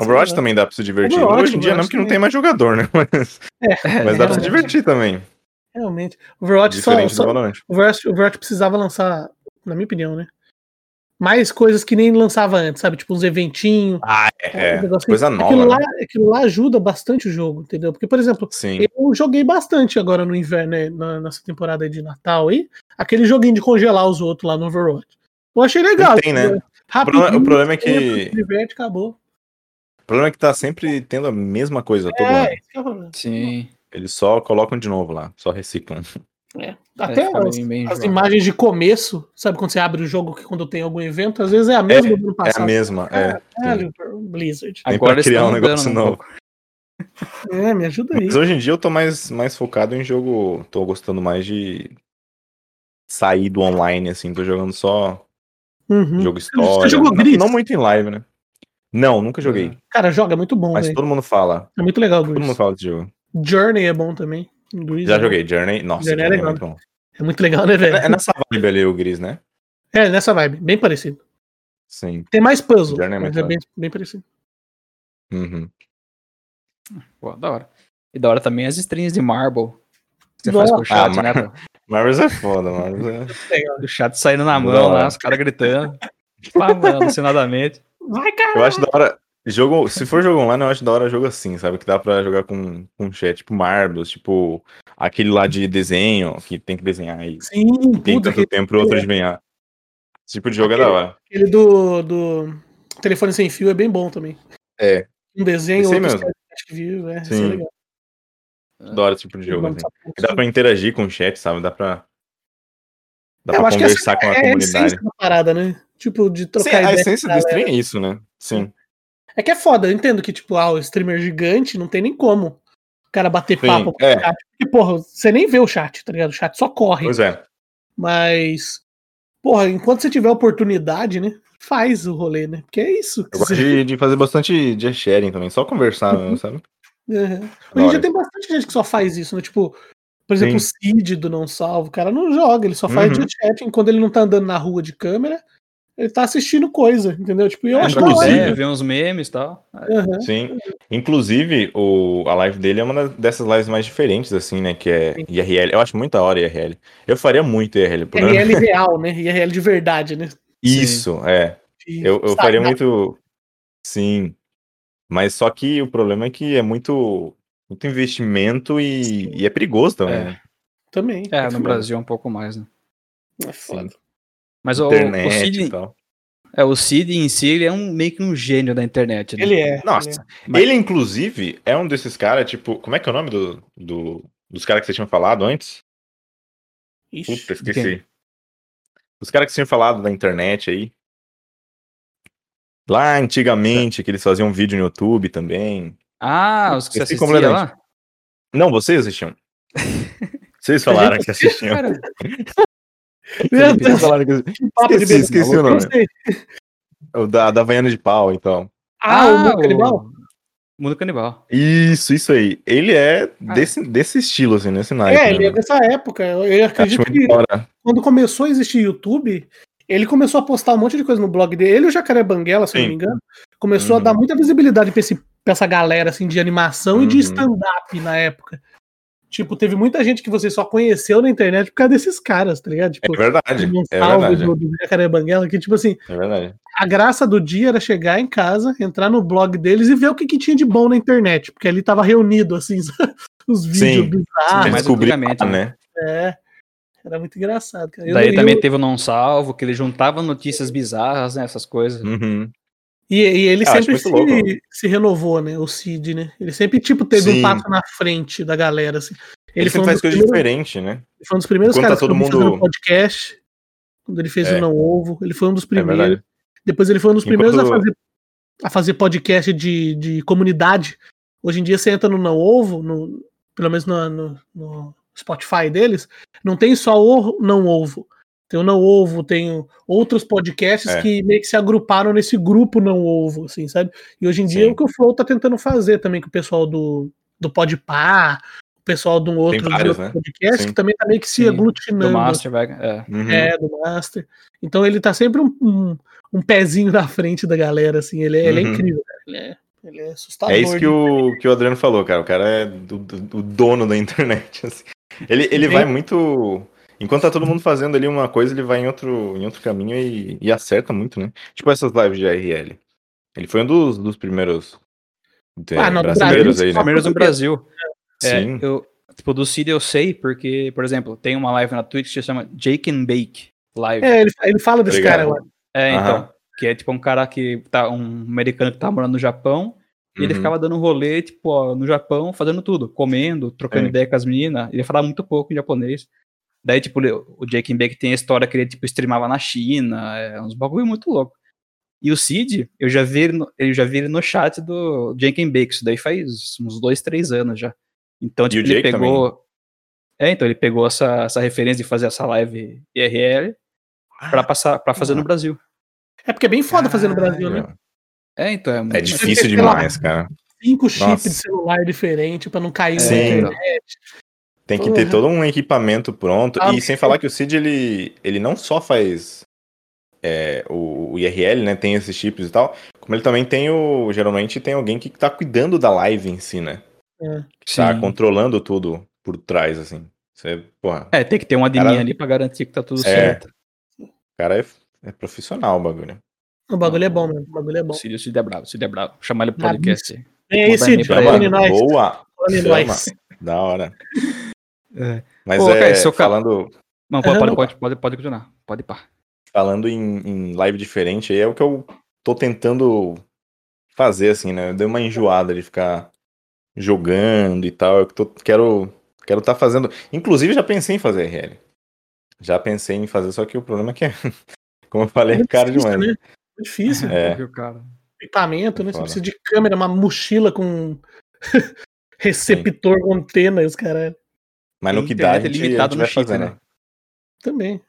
Overwatch lá. também dá pra se divertir. Overwatch, Hoje em dia não, Overwatch porque não tem mais jogador, né? Mas, É, mas dá pra se divertir também. Realmente. Overwatch só, Diferente só. O Overwatch, Overwatch precisava lançar, na minha opinião, né? Mais coisas que nem lançava antes, sabe? Tipo uns eventinhos. Ah, é. um negocinho. Coisa nova. Aquilo, né? lá, aquilo lá ajuda bastante o jogo, entendeu? Porque, por exemplo, Sim. eu joguei bastante agora no inverno, né, na- nessa temporada aí de Natal aí. Aquele joguinho de congelar os outros lá no Overwatch. Eu achei legal. Não tem, né? entendeu? O problema, Rapidinho, o problema é que. diverte, acabou. O problema é que tá sempre tendo a mesma coisa todo ano. É, esse que é o problema. Sim. Eles só colocam de novo lá, só reciclam. É. Até fica as, as imagens de começo, sabe quando você abre o jogo que quando tem algum evento, às vezes é a mesma do ano É passado. a mesma, é. Caralho, Blizzard. Nem Agora pra criar um negócio um novo. É, me ajuda aí. Mas hoje em dia eu tô mais, mais focado em jogo. Tô gostando mais de sair do online, assim. Tô jogando só Uhum. jogo história. jogou não, Gris? não muito em live, né? Não, nunca joguei. Cara, joga, é muito bom, Mas velho. todo mundo fala. É muito legal, Todo mundo Gris. fala desse jogo. Journey é bom também. Gris Já é joguei. Journey. Nossa, Journey é Journey é legal. muito bom. É muito legal, né, velho? É é nessa vibe ali o Gris, né? É, nessa vibe, bem parecido. Sim. Tem mais puzzle, é mas é bem, bem parecido. Uhum. Pô, da hora. E da hora também as strings de Marble. Você faz com o chat, Ah, né? Mar- é foda, Marvels é. O chat saindo na mão hora. lá, os caras gritando. Falando alucinadamente. Vai, cara! Eu acho da hora. Jogo, se for jogo online, eu acho da hora jogo assim, sabe? Que dá pra jogar com, com chat, tipo Marbles, tipo aquele lá de desenho, que tem que desenhar aí. Sim, Tem puta, tanto aquele, tempo pro outro adivinhar. Esse tipo de jogo é da hora. aquele do, do telefone sem fio é bem bom também. É, Um desenho, outro mesmo. view, é, isso Sim. é legal. da hora esse tipo de jogo, assim. Que dá pra interagir com o chat, sabe? Dá pra. Dá É, eu pra que conversar com a é a comunidade. essência da parada, né? Tipo, de Sim, trocar a ideia. essência com do a stream é isso, né? Sim. É que é foda, eu entendo que, tipo, ah, o streamer gigante não tem nem como o cara bater Sim, papo com é. o chat. Porque, porra, você nem vê o chat, tá ligado? O chat só corre. Pois é. Mas, porra, enquanto você tiver oportunidade, né? Faz o rolê, né? Porque é isso. que Eu gosto de, de fazer bastante de sharing também, só conversar, mesmo, sabe? Uhum. Hoje em dia tem bastante gente que só faz isso, né? Tipo, por exemplo, o Cid do Não Salvo, o cara não joga, ele só faz Uhum. de chat enquanto ele não tá andando na rua de câmera, ele tá assistindo coisa, entendeu? Tipo, eu É, acho inclusive- hora. é, ver uns memes e tal. Uhum. Sim. Inclusive, o, a live dele é uma dessas lives mais diferentes, assim, né? Que é Sim. IRL. Eu acho muito da hora IRL. Eu faria muito IRL. Por IRL real, né? IRL de verdade, né? Isso, é. De Eu, eu Instagram. faria muito. Sim. Mas só que o problema é que é muito, muito investimento e, e é perigoso também. É. né? Também. É, no foda. Brasil é um pouco mais, né? É foda. Mas o, o Internet e Cid, tal. é, o Cid em si, ele é um, meio que um gênio da internet, né? Ele é. Nossa, ele é. Mas- ele, inclusive, é um desses caras, tipo, como é que é o nome do, do- dos caras que você tinha falado antes? Ixi. Puta, esqueci. Os caras que você tinha falado da internet aí. Lá antigamente, que eles faziam vídeo no YouTube também. Ah, os que você assistia lá? Não, vocês assistiam. Vocês falaram que assistiam. Cara, Meu Deus, que... que de Esqueci, o nome. O da, da Vaiana de Pau, então. Ah, o Mundo Canibal? Mundo Canibal. Isso, isso aí. Ele é desse, desse estilo, assim, nesse naipe. É, né, ele é mano? dessa época. Eu Acho acredito que hora. quando começou a existir YouTube, ele começou a postar um monte de coisa no blog dele. Ele e o Jacaré Banguela, se eu não Sim. me engano, começou Uhum. a dar muita visibilidade pra, esse, pra essa galera assim, de animação e de Uhum. stand-up na época. Tipo, teve muita gente que você só conheceu na internet por causa desses caras, tá ligado? É Tipo, verdade, do é Gonçalves, verdade, do, do Jacaré Banguela, que tipo assim, é verdade. a graça do dia era chegar em casa, entrar no blog deles e ver o que, que tinha de bom na internet, porque ali tava reunido, assim, os vídeos Sim. bizarros. mais Descobri, antigamente, né? É. Era muito engraçado, cara. Eu Daí também eu- teve o Não Salvo, que ele juntava notícias bizarras, né? Essas coisas. Uhum. E, e ele Eu sempre se, louco. se renovou, né? O Cid, né? Ele sempre, tipo, teve Sim. um passo na frente da galera, assim. Ele, Ele, sempre um faz coisa primeiros, diferente, né? ele foi um dos primeiros Enquanto caras tá todo que mundo- podcast. Quando ele fez É. o Não Ovo. Ele foi um dos É primeiros. verdade. Depois ele foi um dos primeiros a Enquanto- fazer, a fazer podcast de, de comunidade. Hoje em dia você entra no Não Ovo, no, pelo menos no, no- no Spotify deles, não tem só o Não Ovo. Tem o Não Ovo, tem outros podcasts É. que meio que se agruparam nesse grupo Não Ovo, assim, sabe? E hoje em dia é Sim. o que o Flow tá tentando fazer também com o pessoal do, do Podpah, o pessoal de um outro, de vários, outro né? podcast, Sim. que também tá meio que se Sim, aglutinando. Do Master, vai. É. Uhum. É, do Master. Então ele tá sempre um, um, um pezinho na frente da galera, assim. Ele, é- ele é Uhum. incrível, cara. Ele é, ele é assustador. É isso que o, que o Adriano falou, cara. O cara é do- do- o dono da internet. assim. Ele, ele vai muito. Enquanto tá todo mundo fazendo ali uma coisa, ele vai em outro, em outro caminho e, e acerta muito, né? Tipo essas lives de ARL. Ele foi um dos, dos primeiros é, Ah, não, brasileiros Brasil, aí, né? Primeiros no Brasil. É, Sim. eu, tipo, do Cid eu sei, porque, por exemplo, tem uma live na Twitch que se chama Jake and Bake Live. É, ele, ele fala desse Obrigado. cara lá. É, Aham. então. Que é tipo um cara que tá. Um americano que tá morando no Japão. E ele Uhum. ficava dando rolê, tipo, ó, no Japão, fazendo tudo, comendo, trocando Sim. ideia com as meninas. Ele falava muito pouco em japonês. Daí, tipo, ele- o Jake and Bake tem a história que ele, tipo, streamava na China, é uns bagulho muito louco. E o Cid, eu já vi ele no, eu já vi ele no chat do Jake and Bake, isso daí faz uns dois, três anos já. Então, tipo, o ele pegou... É, então, ele pegou essa, essa referência de fazer essa live IRL pra, passar, pra fazer no Ah. Brasil. É porque é bem foda fazer no Brasil, né? É, então, é, É muito- difícil Sei lá. demais, cara. Cinco chips Nossa. de celular diferente pra não cair na internet. Tem que ter Uhum. todo um equipamento pronto. Ah, e sem falar que o Cid, ele, ele não só faz é, o, o IRL, né? Tem esses chips e tal. Como ele também tem o. Geralmente tem alguém que tá cuidando da live em si, né? Que tá Sim. controlando tudo por trás, assim. Você, porra, É, tem que ter um admin Cara- ali pra garantir que tá tudo É. certo. o cara é, é profissional o bagulho. O bagulho é bom, mano. O bagulho é bom. Cid, o Cid é bravo, o Cid é bravo. Chamar ele pro podcast. aí. É Nós. boa, chama. Nós. da hora. É. Mas Pô, é, cara, seu ca- falando, Não, pode, pode, pode, pode, pode continuar. Pode ir pá. falando em, em live diferente, aí é o que eu tô tentando fazer, assim, né? Eu dei uma enjoada de ficar jogando e tal. Eu tô, quero quero tá fazendo. Inclusive, já pensei em fazer RL. Já pensei em fazer, só que o problema é que, como eu falei, é caro difícil, demais. né? É difícil. É. Viu, cara? equipamento, né? Você Foda. precisa de câmera, uma mochila com receptor com antena e os caras Mas no que dá, a internet gente, a limitado gente no vai fazendo. né? também.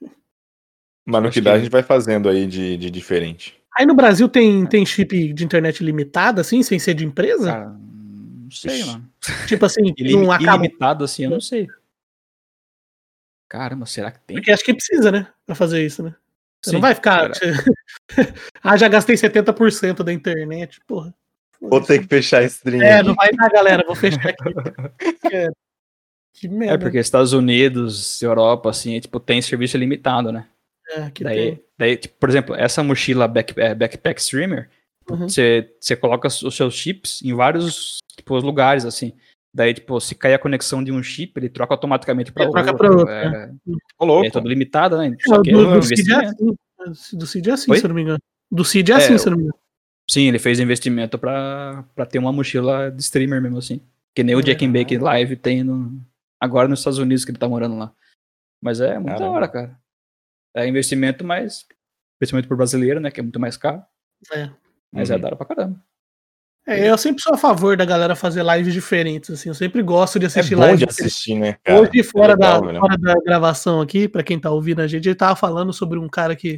Mas no que dá, que- a gente vai fazendo aí de, de diferente. Aí no Brasil tem, tem chip de internet limitada, assim, sem ser de empresa? Cara, não sei, mano. Tipo assim, Ilim- não acaba. Ilimitado assim, eu não sei. Caramba, será que tem? Porque acho que precisa, né? Pra fazer isso, né? Você não Sim, vai ficar. ah, já gastei 70% da internet, porra. Vou ter que fechar esse stream. É, aqui. não vai dar, galera. Vou fechar aqui. É, que merda. É porque Estados Unidos, Europa, assim, é, tipo, tem serviço limitado, né? É, que daí, tem. daí tipo, por exemplo, essa mochila back, é, Backpack Streamer, Uhum. você, você coloca os seus chips em vários tipo, lugares, assim. Daí, tipo, se cair a conexão de um chip, ele troca automaticamente para outro. troca pra outro, é, Ô, louco. é tudo limitado, né? É, Só que do, é um do Cid é assim. Do Cid é assim, Oi? se eu não me engano. Do Cid é É, assim, se eu não me engano. Sim, ele fez investimento pra, pra ter uma mochila de streamer mesmo assim. Que nem o É. Jack and Bake Live tem no, agora nos Estados Unidos que ele tá morando lá. Mas é muito da hora, cara. É investimento mais. Investimento por brasileiro, né? Que é muito mais caro. É. Mas é Uhum. da hora pra caramba. É, eu sempre sou a favor da galera fazer lives diferentes, assim. Eu sempre gosto de É assistir bom lives de assistir, né, cara? Hoje, fora, É legal, da, fora da gravação aqui, pra quem tá ouvindo a gente, ele tava falando sobre um cara que,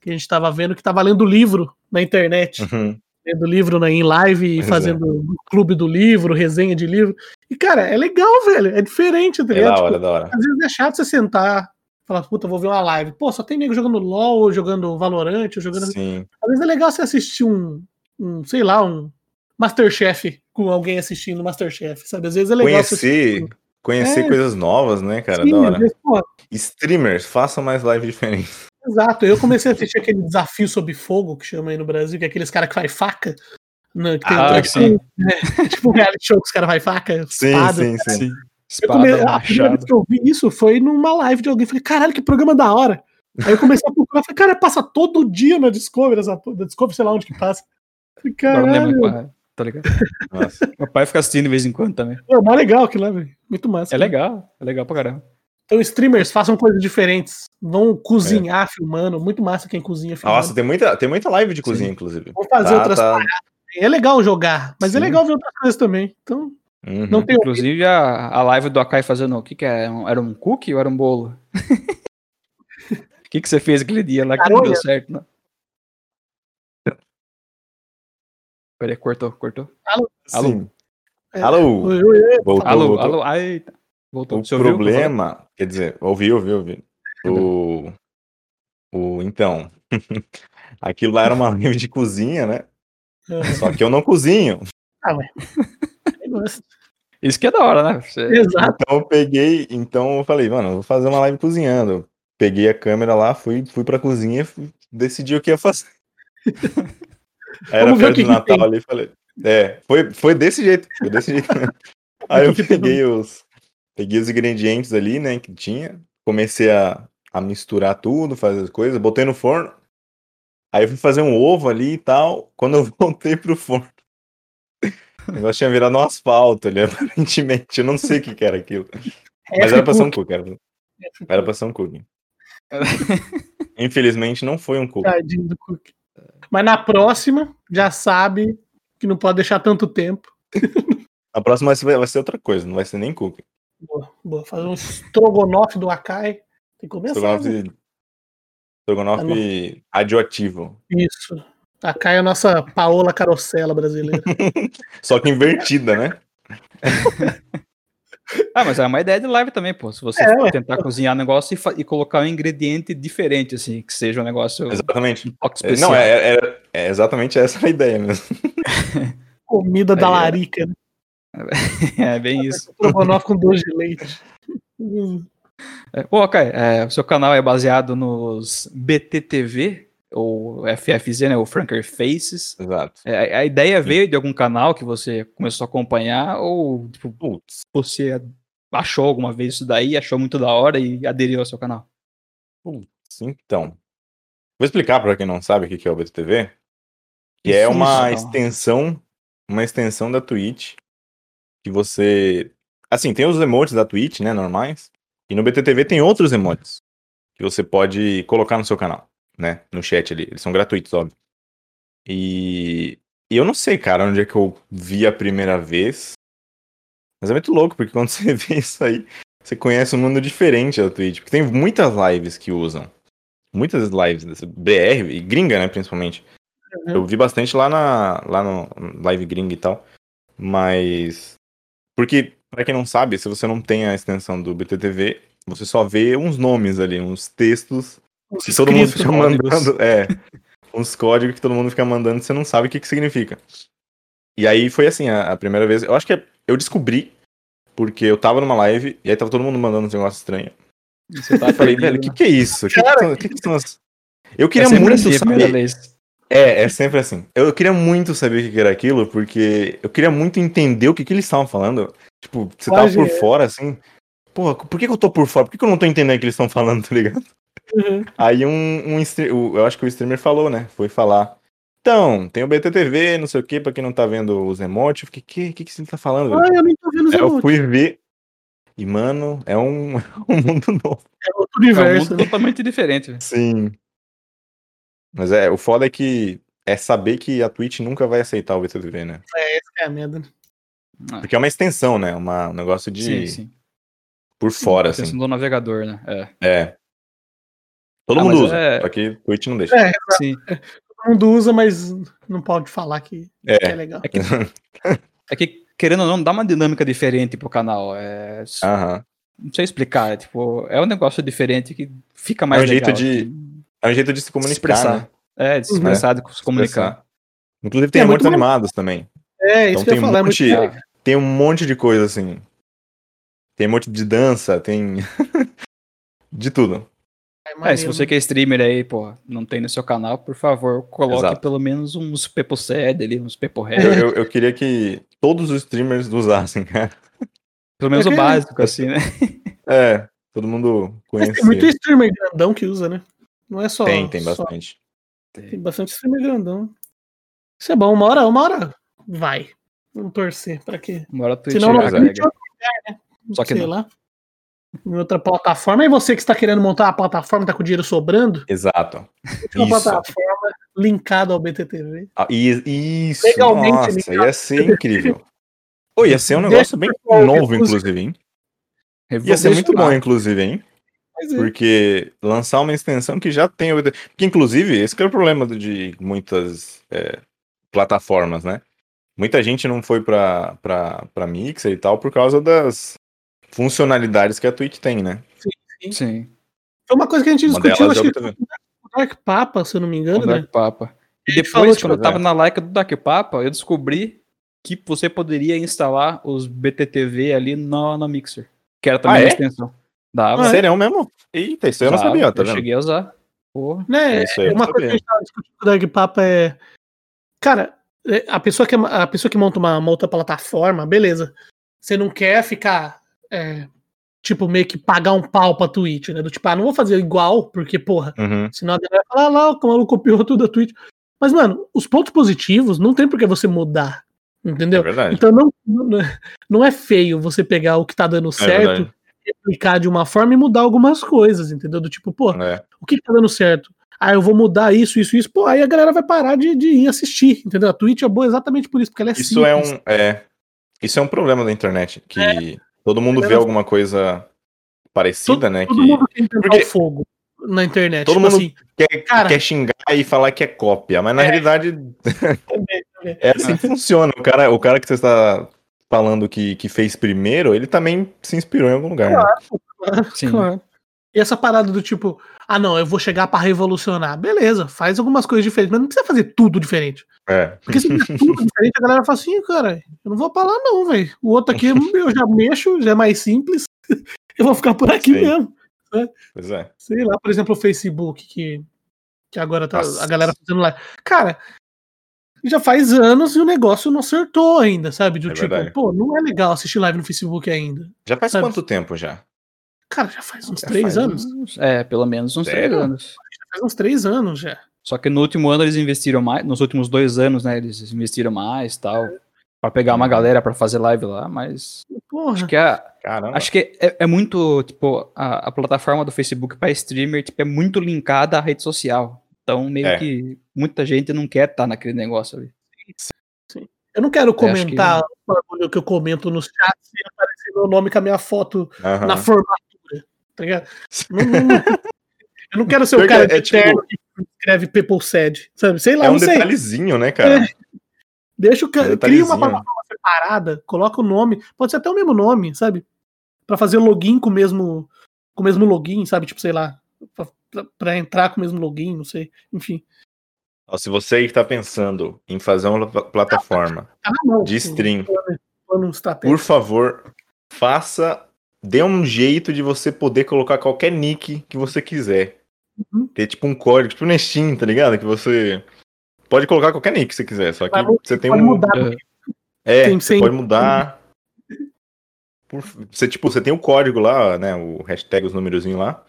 que a gente tava vendo que tava lendo livro na internet. Uhum. Lendo livro na, em live e é. fazendo clube do livro, resenha de livro. E, cara, é legal, velho. É diferente, tá É ligado? da Tipo, hora, é da hora. às vezes é chato você sentar falar, puta, vou ver uma live. Pô, só tem nego jogando LOL, ou jogando Valorant, ou jogando. Sim. Às vezes é legal você assistir um, um sei lá, um Masterchef com alguém assistindo Masterchef, sabe? Às vezes é legal Conhecer, conhecer É. coisas novas, né, cara? Sim, da hora. vezes, Streamers, façam mais live diferente. Exato, eu comecei a assistir aquele desafio sob fogo que chama aí no Brasil, que é aqueles caras que faz faca. Né, que tem, Ah, é tipo, sim. é, tipo um reality show que os caras fazem faca, Sim, espada. sim, sim. Eu Espada, come... A primeira vez que eu vi isso foi numa live de alguém. Falei, caralho, que programa da hora. Aí eu comecei a procurar, falei, cara, passa todo dia na Discovery, essa... da Discovery, sei lá onde que passa. Falei, eu não lembro caralho, é, tá ligado? Nossa. Meu pai fica assistindo de vez em quando também. é mó legal aquilo lá, velho. Muito massa. É legal, é legal pra caramba. Então, streamers, façam coisas diferentes. Vão cozinhar filmando. Muito massa quem cozinha filmando. Nossa, tem muita, tem muita live de cozinha, inclusive. Vão fazer Tá, outras tá. paradas. É legal jogar, mas é Sim. legal ver outras coisas também. Então, Uhum. não tem Inclusive a, a live do Akai fazendo o que que é? Um- Era um cookie ou era um bolo? O que que você fez aquele dia lá que não deu certo, não? Peraí, cortou, cortou. Alô? Sim. É. Alô? Voltou, Alô, voltou. alô, ai, tá. Voltou. O Você ouviu? problema, quer dizer, ouvi, ouvi, ouvi. O, o, então, aquilo lá era uma live de cozinha, né? É. Só que eu não cozinho. Ah, ué. Isso que é da hora, né? Você- Exato. Então eu peguei, então eu falei, mano, eu vou fazer uma live cozinhando. Peguei a câmera lá, fui, fui pra cozinha, fui- decidi o que ia fazer. Era perto do Natal tem. ali, falei. É, foi, foi desse jeito, foi desse jeito. Aí eu peguei os, peguei os ingredientes ali, né, que tinha, comecei a, a misturar tudo, fazer as coisas, botei no forno. Aí eu fui fazer um ovo ali e tal. Quando eu voltei pro forno, o negócio tinha virado um asfalto ali, aparentemente. Eu não sei o que, que era aquilo. Mas era pra ser um cookie, era, era pra ser um cookie. Infelizmente não foi um cookie. Tadinho do Cook. Mas na próxima, já sabe que não pode deixar tanto tempo. A próxima vai ser, vai ser outra coisa, não vai ser nem cookie. Boa, boa. Fazer um estrogonofe do Akai. Tem que começar. né? Estrogonofe, estrogonofe radioativo. Isso. Akai é a nossa Paola Carosella brasileira. Só que invertida, né? Ah, mas é uma ideia de live também, pô. Se você É, tentar cozinhar negócio e, e colocar um ingrediente diferente, assim, que seja um negócio Exatamente. um toque É, especial. Não, é, é- é exatamente essa a ideia mesmo. Comida da é. larica, né? É bem isso. Estrogonofe com doce de leite. É, Pô, Kai, é, o seu canal é baseado nos BTTV, ou FFZ, né? O Franker Faces. Exato. É, a ideia veio de algum canal que você começou a acompanhar, ou tipo, Putz, você achou alguma vez isso daí, achou muito da hora e aderiu ao seu canal? então. Vou explicar para quem não sabe o que é o BTTV. Que é uma Isso. extensão, uma extensão da Twitch que você, assim, tem os emotes da Twitch, né, normais, e no BTTV tem outros emotes que você pode colocar no seu canal, né, no chat ali. Eles são gratuitos, óbvio. E E eu não sei, cara, onde é que eu vi a primeira vez. Mas é muito louco, porque quando você vê isso aí, você conhece um mundo diferente da Twitch. Porque tem muitas lives que usam. Muitas lives dessa BR, e gringa, né, principalmente. Uhum. Eu vi bastante lá na lá no live gringa e tal. Mas. Porque, pra quem não sabe, se você não tem a extensão do BTTV, você só vê uns nomes ali, uns textos Os que todo mundo fica códigos. mandando. É. Uns códigos que todo mundo fica mandando e você não sabe o que, que significa. E aí foi assim, a, a primeira vez. Eu acho que é- eu descobri, porque eu tava numa live e aí tava todo mundo mandando uns negócios estranhos. Tá Eu falei, velho, o que, que é isso? O que, que, Cara, são- que que são as. Eu É queria muito assim, primeira saber. É, é sempre assim. Eu queria muito saber o que era aquilo, porque eu queria muito entender o que, que eles estavam falando. Tipo, você tava Pode por é. fora, assim. Porra, por que, que eu tô por fora? Por que, que eu não tô entendendo o que eles estão falando, tá ligado? Uhum. Aí um, um eu acho que o streamer falou, né? Foi falar. Então, tem o BTTV, não sei o que, pra quem não tá vendo os emotes. Eu fiquei, que, que, que você tá falando, velho? Ah, eu nem tô vendo os Aí eu emotes. fui ver. E, mano, é um, um mundo novo. É outro É um universo, mundo totalmente diferente. velho. Sim. Mas é, o foda é que é saber que a Twitch nunca vai aceitar o BTTV, né? Essa que é a merda. né? Ah, Porque é uma extensão, né? Uma, um negócio de. Sim, sim. Por fora, assim. do navegador, né? É. É. Todo Ah, mundo mas usa, é- só que Twitch não deixa. É, Sim. todo mundo usa, mas não pode falar que, que é É. legal. É que, é que, querendo ou não, dá uma dinâmica diferente pro canal. É, Aham. Não sei explicar. É, tipo, é um negócio diferente que fica É mais um jeito legal, de assim, É um jeito de se se comunicar, expressar. né? É, de se expressar, de se comunicar. Expressar. Inclusive tem É, emotes muito animados também. É, isso Então que eu tem ia um falar. É monte- muito... Ah, Tem um monte de coisa assim. Tem emote de dança, tem. de tudo. É, É, se você que é streamer aí, pô, não tem no seu canal, por favor, coloque Exato. pelo menos uns Pepo Sed ali, uns Pepo Eu, Red. eu, eu queria que todos os streamers usassem, cara. Pelo menos É o básico, assim, né? É, todo mundo Mas conhece. tem muito streamer grandão que usa, né? Não é só. Tem, tem só- bastante. Tem bastante streamer grandão. Isso é bom, uma hora, uma hora vai. Vamos torcer pra quê? Uma hora a Twitch Senão não mas é. agrega. Só que sei não. lá. Em outra plataforma. E você que está querendo montar uma plataforma, tá com o dinheiro sobrando, Exato. uma Isso. plataforma linkada ao BTTV. Ah, e- isso, Legalmente nossa, ia ser incrível. Ô, ia ser um negócio bem novo, inclusive, hein? Ia ser muito bom, inclusive, hein? É. Porque lançar uma extensão que já tem o BT. Porque, inclusive, esse que é o problema de muitas é, plataformas, né? Muita gente não foi pra, pra, pra Mixer e tal por causa das funcionalidades que a Twitch tem, né? Sim, Foi uma coisa que a gente Uma discutiu, é acho o que o Dark Papa, se eu não me o engano, né? Dark Papa. E depois, quando tipo, eu tava é. na like do Dark Papa, eu descobri que você poderia instalar os BTTV ali no, no Mixer. Que era também Ah, uma é? extensão. Dava. É? Sério mesmo? Eita, isso eu não sabia, tá eu vendo? cheguei a usar. Porra. Né, É isso aí, eu uma coisa que a gente tava discutindo com o Dark Papa é. Cara, é, a pessoa que, a pessoa que monta uma, uma outra plataforma, beleza. Você não quer ficar. é, tipo, meio que pagar um pau pra Twitch, né? Do tipo, ah, não vou fazer igual, porque, porra, Uhum. senão a galera vai falar, ah, lá, o maluco copiou tudo da Twitch. Mas, mano, os pontos positivos não tem por que você mudar. É Entendeu? verdade. Então não, não, não é feio você pegar o que tá dando certo, É. replicar de uma forma e mudar algumas coisas, entendeu? Do tipo, pô, É. o que, que tá dando certo? Ah, eu vou mudar isso, isso, isso. Pô, aí a galera vai parar de, de ir assistir, entendeu? A Twitch é boa exatamente por isso, porque ela é Isso é simples. um. É, isso é um problema da internet. Que todo mundo É. vê alguma coisa parecida, né? Todo que mundo quer inventar Porque- o fogo na internet. Todo tipo mundo- assim, quer, Cara- quer xingar e falar que é cópia, mas na É. realidade é assim que funciona. O cara, o cara que você está falando que, que fez primeiro, ele também se inspirou em algum lugar. né? Sim. Claro. E essa parada do tipo, ah, não, eu vou chegar pra revolucionar. Beleza, faz algumas coisas diferentes, mas não precisa fazer tudo diferente. É. Porque se fizer tudo diferente, a galera fala assim, cara, eu não vou pra lá não, velho. O outro aqui eu já mexo, já é mais simples. Eu vou ficar por aqui Sim. mesmo. Pois é. Sei lá, por exemplo, o Facebook, que, que agora tá Nossa. a galera fazendo lá. Cara, já faz anos e o negócio não acertou ainda, sabe? Do É tipo, verdade. pô, não é legal assistir live no Facebook ainda. Já faz Sabe? quanto tempo já? Cara, já faz uns Já três faz anos. Uns- É, pelo menos uns Sério? três anos. Já faz uns três anos já. Só que no último ano eles investiram mais, nos últimos dois anos, né? Eles investiram mais tal. Pra pegar uma Uhum. galera pra fazer live lá, mas Porra. acho que a, Caramba. Acho que é, é muito, tipo, a, a plataforma do Facebook para streamer tipo, é muito linkada à rede social. Então, meio É. que muita gente não quer estar naquele negócio ali. Eu não quero acho que- comentar o bagulho que eu comento nos chats e aparecer meu nome com a minha foto na formatura. Tá ligado? Não- não- eu não quero ser o cara é- é de terno que escreve People Said, sabe? Sei lá, É um não sei. detalhezinho, né, cara? Deixa o Um cara. Cria detalhezinho. uma plataforma separada, coloca o nome. Pode ser até o mesmo nome, sabe? Pra fazer login com o mesmo, com o mesmo login, sabe? Tipo, sei lá. Pra entrar com o mesmo login, não sei. Enfim. Se você aí que tá pensando em fazer uma pla- plataforma, na mão. De stream. Por favor, faça, dê um jeito de você poder colocar qualquer nick que você quiser. Uhum. Ter tipo um código, tipo no Steam, tá ligado? Que você pode colocar qualquer nick que você quiser, só que mu- você tem Pode um mudar. É, Tem você pode mudar. Por- Você, tipo, você tem o código lá, né? O hashtag, os numerozinhos lá.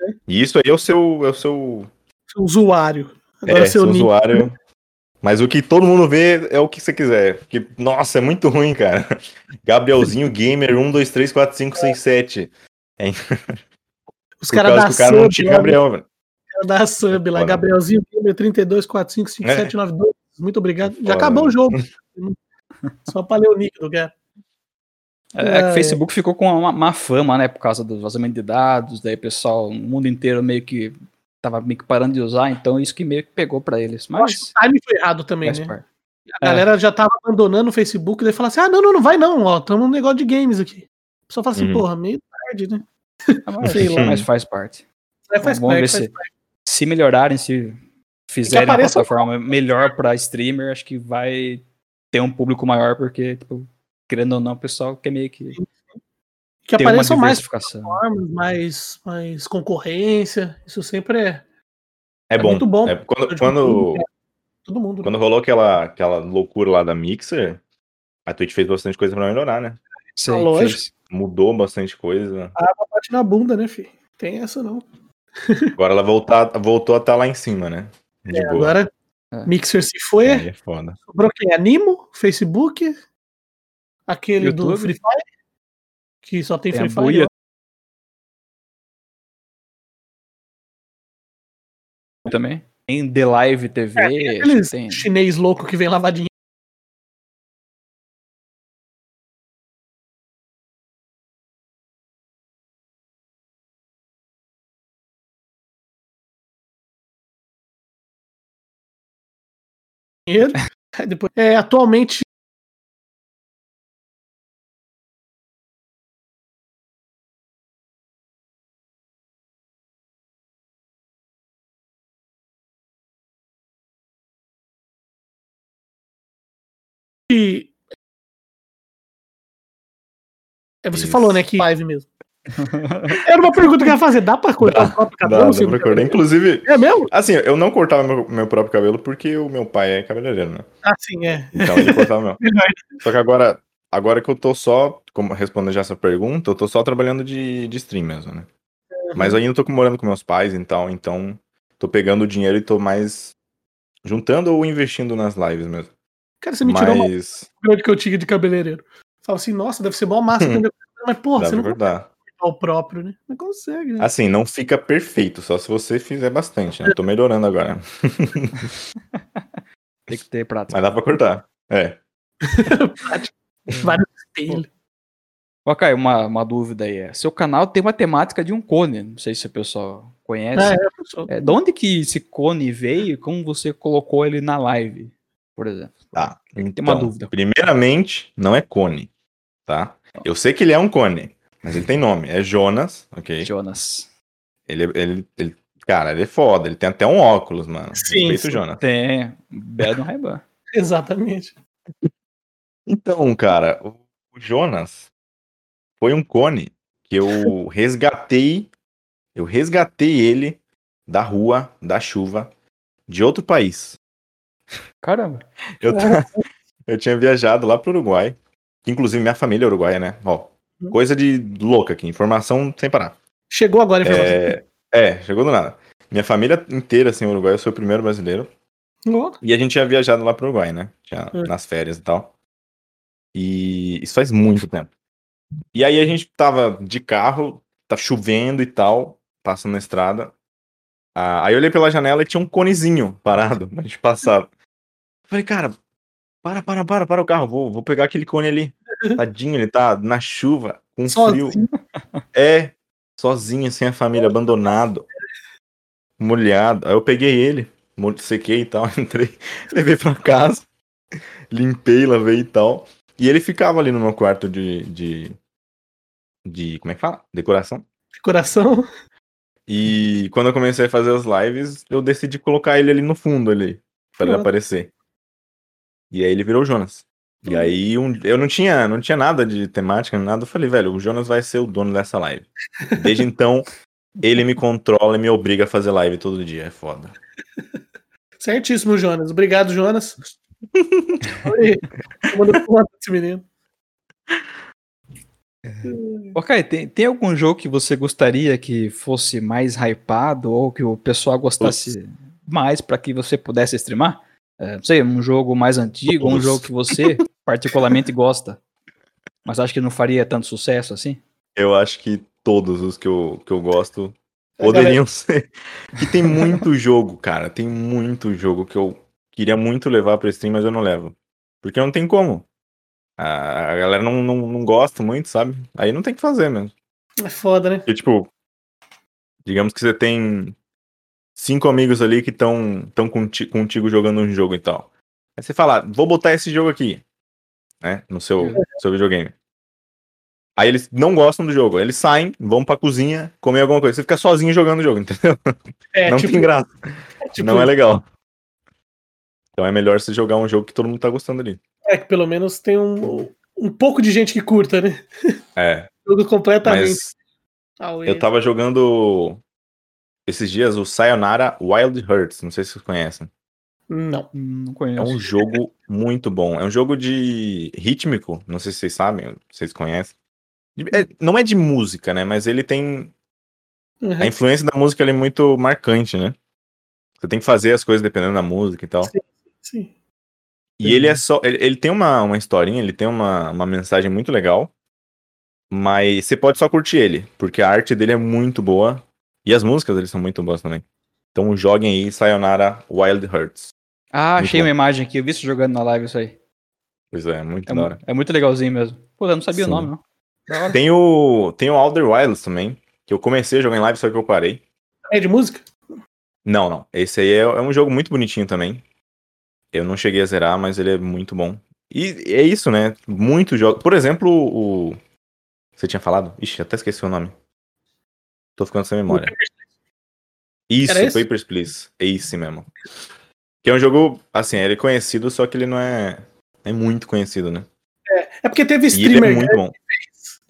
Uhum. E isso aí é o seu. É o seu, Usuário. Agora é, seu seu usuário. Mas o que todo mundo vê é o que você quiser. Porque, nossa, é muito ruim, cara. Gabrielzinho Gamer 1, 2, 3, 4, 5, 6, 7. Os Por caras da que o cara não sub, tinha lá, né? Gabriel, velho. cara da sub lá. Foda. Gabrielzinho, Gamer 32, 45, 57, 92. Muito obrigado. Já Foda, acabou o jogo. Só pra ler o nick do cara. É, que É, o Facebook ficou com uma má fama, né? Por causa do vazamento de dados, daí o pessoal, o mundo inteiro meio que tava meio que parando de usar, então isso que meio que pegou pra eles. Eu acho que Mas o timing foi errado também, né? A galera já tava abandonando o Facebook, daí fala assim: ah, não, não, não vai não, ó, estamos num negócio de games aqui. A pessoa fala assim, Uhum. porra, meio tarde, né? Ah, mas, Sei lá. mas faz parte. Aí faz Vamos ver parte, faz se- parte. Se melhorarem, se fizerem uma plataforma melhor pra streamer, acho que vai ter um público maior, porque, tipo, querendo ou não, o pessoal quer meio que Que apareçam mais plataformas, mais, mais concorrência. Isso sempre é. É, É bom. muito bom. É, quando, quando, Todo mundo. né? quando rolou aquela, aquela loucura lá da Mixer, a Twitch fez bastante coisa pra melhorar, né? Sim, lógico. fez. Mudou bastante coisa. A água bate na bunda, né, filho? Tem essa não. Agora ela voltar, voltou a estar lá em cima, né? De É, boa. agora, É. Mixer se foi. Aí é foda. Sobrou quem? Animo, Facebook, aquele do YouTube. Free Fire, que só tem, Tem a Free Fire. Buia também. Tem The Live TV, É, tem. chinês louco que vem lavar dinheiro. Depois, é, atualmente É, você Isso. falou, né, que live mesmo. Era uma pergunta que eu ia fazer. Dá pra cortar Dá, o próprio Dá, cabelo? dá cabelo? acordar. Inclusive, É mesmo? assim, eu não cortava meu, meu próprio cabelo porque o meu pai é cabeleireiro, né? Ah, sim, é. Então ele cortava meu. Só que agora, agora que eu tô só, como respondendo já essa pergunta, eu tô só trabalhando de, de stream mesmo, né? Mas eu ainda tô morando com meus pais, então, então tô pegando o dinheiro e tô mais juntando ou investindo nas lives mesmo. Cara, você me tirou uma Mas grande que eu tinha de cabeleireiro. Fala assim, nossa, deve ser mó massa. entendeu? Mas, porra, dá você não cortar. consegue cortar o próprio, né? Não consegue, né? Assim, não fica perfeito, só se você fizer bastante, né? Eu tô melhorando agora. Tem que ter prática. Mas dá pra cortar. É. Vários espelhos. Ó, Caio, uma, uma dúvida aí. é, Seu canal tem uma temática de um cone. Não sei se o pessoal conhece. É, é, pessoal. É, de onde que esse cone veio e como você colocou ele na live, por exemplo? Tá. Tem uma Então, dúvida. primeiramente, não é cone, tá? Eu sei que ele é um cone, mas ele tem nome. É Jonas, ok? Jonas. Ele, ele, ele- cara, ele é foda. Ele tem até um óculos, mano. Sim, sim. Jonas. Tem. Belo no Ray-Ban. Exatamente. Então, cara, o Jonas foi um cone que eu resgatei. Eu resgatei ele da rua, da chuva, de outro país. Caramba. Eu, eu tinha viajado lá pro Uruguai. Inclusive, minha família é uruguaia, né? Ó, Uhum. coisa de louca aqui, informação sem parar. Chegou agora a informação. É, é, chegou do nada. Minha família inteira, assim, Uruguai, eu sou o primeiro brasileiro. Ó, E a gente tinha viajado lá pro Uruguai, né? Tinha, Hum. nas férias e tal. E isso faz muito tempo. E aí a gente tava de carro, tá chovendo e tal, passando na estrada. Ah, aí eu olhei pela janela e tinha um conezinho parado pra gente passar. Falei, cara, para, para, para, para o carro, vou, vou pegar aquele cone ali. Tadinho, ele tá na chuva, com Sozinho. frio. É, sozinho, sem a família, abandonado, molhado. Aí eu peguei ele, sequei e tal, entrei, levei pra casa, limpei, lavei e tal. E ele ficava ali no meu quarto de, de, de como é que fala? Decoração. Coração. E quando eu comecei a fazer as lives, eu decidi colocar ele ali no fundo ali, pra ele aparecer. E aí ele virou o Jonas. E aí um- eu não tinha, não tinha nada de temática, nada. Eu falei, velho, o Jonas vai ser o dono dessa live. Desde então, ele me controla e me obriga a fazer live todo dia. É foda. Certíssimo, Jonas. Obrigado, Jonas. Oi. Desse menino. Ok, tem, tem algum jogo que você gostaria que fosse mais hypado ou que o pessoal gostasse mais pra que você pudesse streamar? É, não sei, um jogo mais antigo, um jogo que você particularmente gosta, mas acho que não faria tanto sucesso assim? Eu acho que todos os que eu, que eu gosto A poderiam ser. E tem muito jogo, cara. Tem muito jogo que eu queria muito levar pra stream, mas eu não levo. Porque não tem como. A a galera não, não, não gosta muito, sabe? Aí não tem o que fazer mesmo. É foda, né? Porque, tipo, digamos que você tem cinco amigos ali que estão tão conti- contigo jogando um jogo e tal. Aí você fala, vou botar esse jogo aqui, né? No seu, no seu videogame. Aí eles não gostam do jogo. Eles saem, vão pra cozinha, comer alguma coisa. Você fica sozinho jogando o jogo, entendeu? É, não tipo, tem graça. tipo, Não é legal. Então é melhor você jogar um jogo que todo mundo tá gostando ali. é que pelo menos tem um, um pouco de gente que curta, né? É, Jogo completamente. mas eu tava jogando esses dias o Sayonara Wild Hearts. Não sei se vocês conhecem. Não. Não É conheço. um jogo muito bom. É um jogo de rítmico. Não sei se vocês sabem, vocês conhecem. É- não é de música, né? Mas ele tem. Uhum. A influência da música ele é muito marcante, né? Você tem que fazer as coisas dependendo da música e tal. Sim. E ele é só. Ele, ele tem uma, uma historinha, ele tem uma, uma mensagem muito legal. Mas você pode só curtir ele, porque a arte dele é muito boa. E as músicas dele são muito boas também. Então joguem aí Sayonara Wild Hearts. Ah, Muito achei bom. uma imagem aqui, eu vi você jogando na live isso aí. Pois é, muito É, da mu- hora. é muito legalzinho mesmo. Pô, eu não sabia Sim. o nome, não. Tem o, tem o Outer Wilds também, que eu comecei a jogar em live, só que eu parei. É de música? Não, não. Esse aí é, é um jogo muito bonitinho também. Eu não cheguei a zerar, mas ele é muito bom. E é isso, né? Muitos jogos. Por exemplo, o. Você tinha falado? Ixi, até esqueci o nome. Tô ficando sem memória. Isso, Era esse? Papers, Please. É esse mesmo. Que é um jogo, assim, ele é conhecido, só que ele não é, é muito conhecido, né? É porque teve E ele streamer é muito né, bom.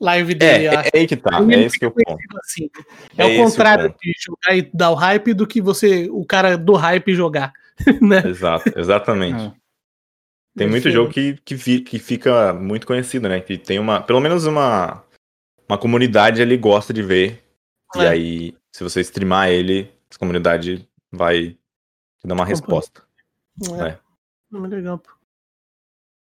live dele, É, acho. é, é aí que tá. Ele É esse que é o fica ponto. assim. É É, o o contrário ponto. de jogar e dar o hype do que você, o cara do hype jogar. né? Exato, exatamente. Ah. Tem muito jogo que, que, fi- que fica muito conhecido, né? Que tem uma, pelo menos uma, uma comunidade ali gosta de ver. E É. aí, se você streamar ele, essa comunidade vai te dar uma resposta. É. É. Não, é legal. pô.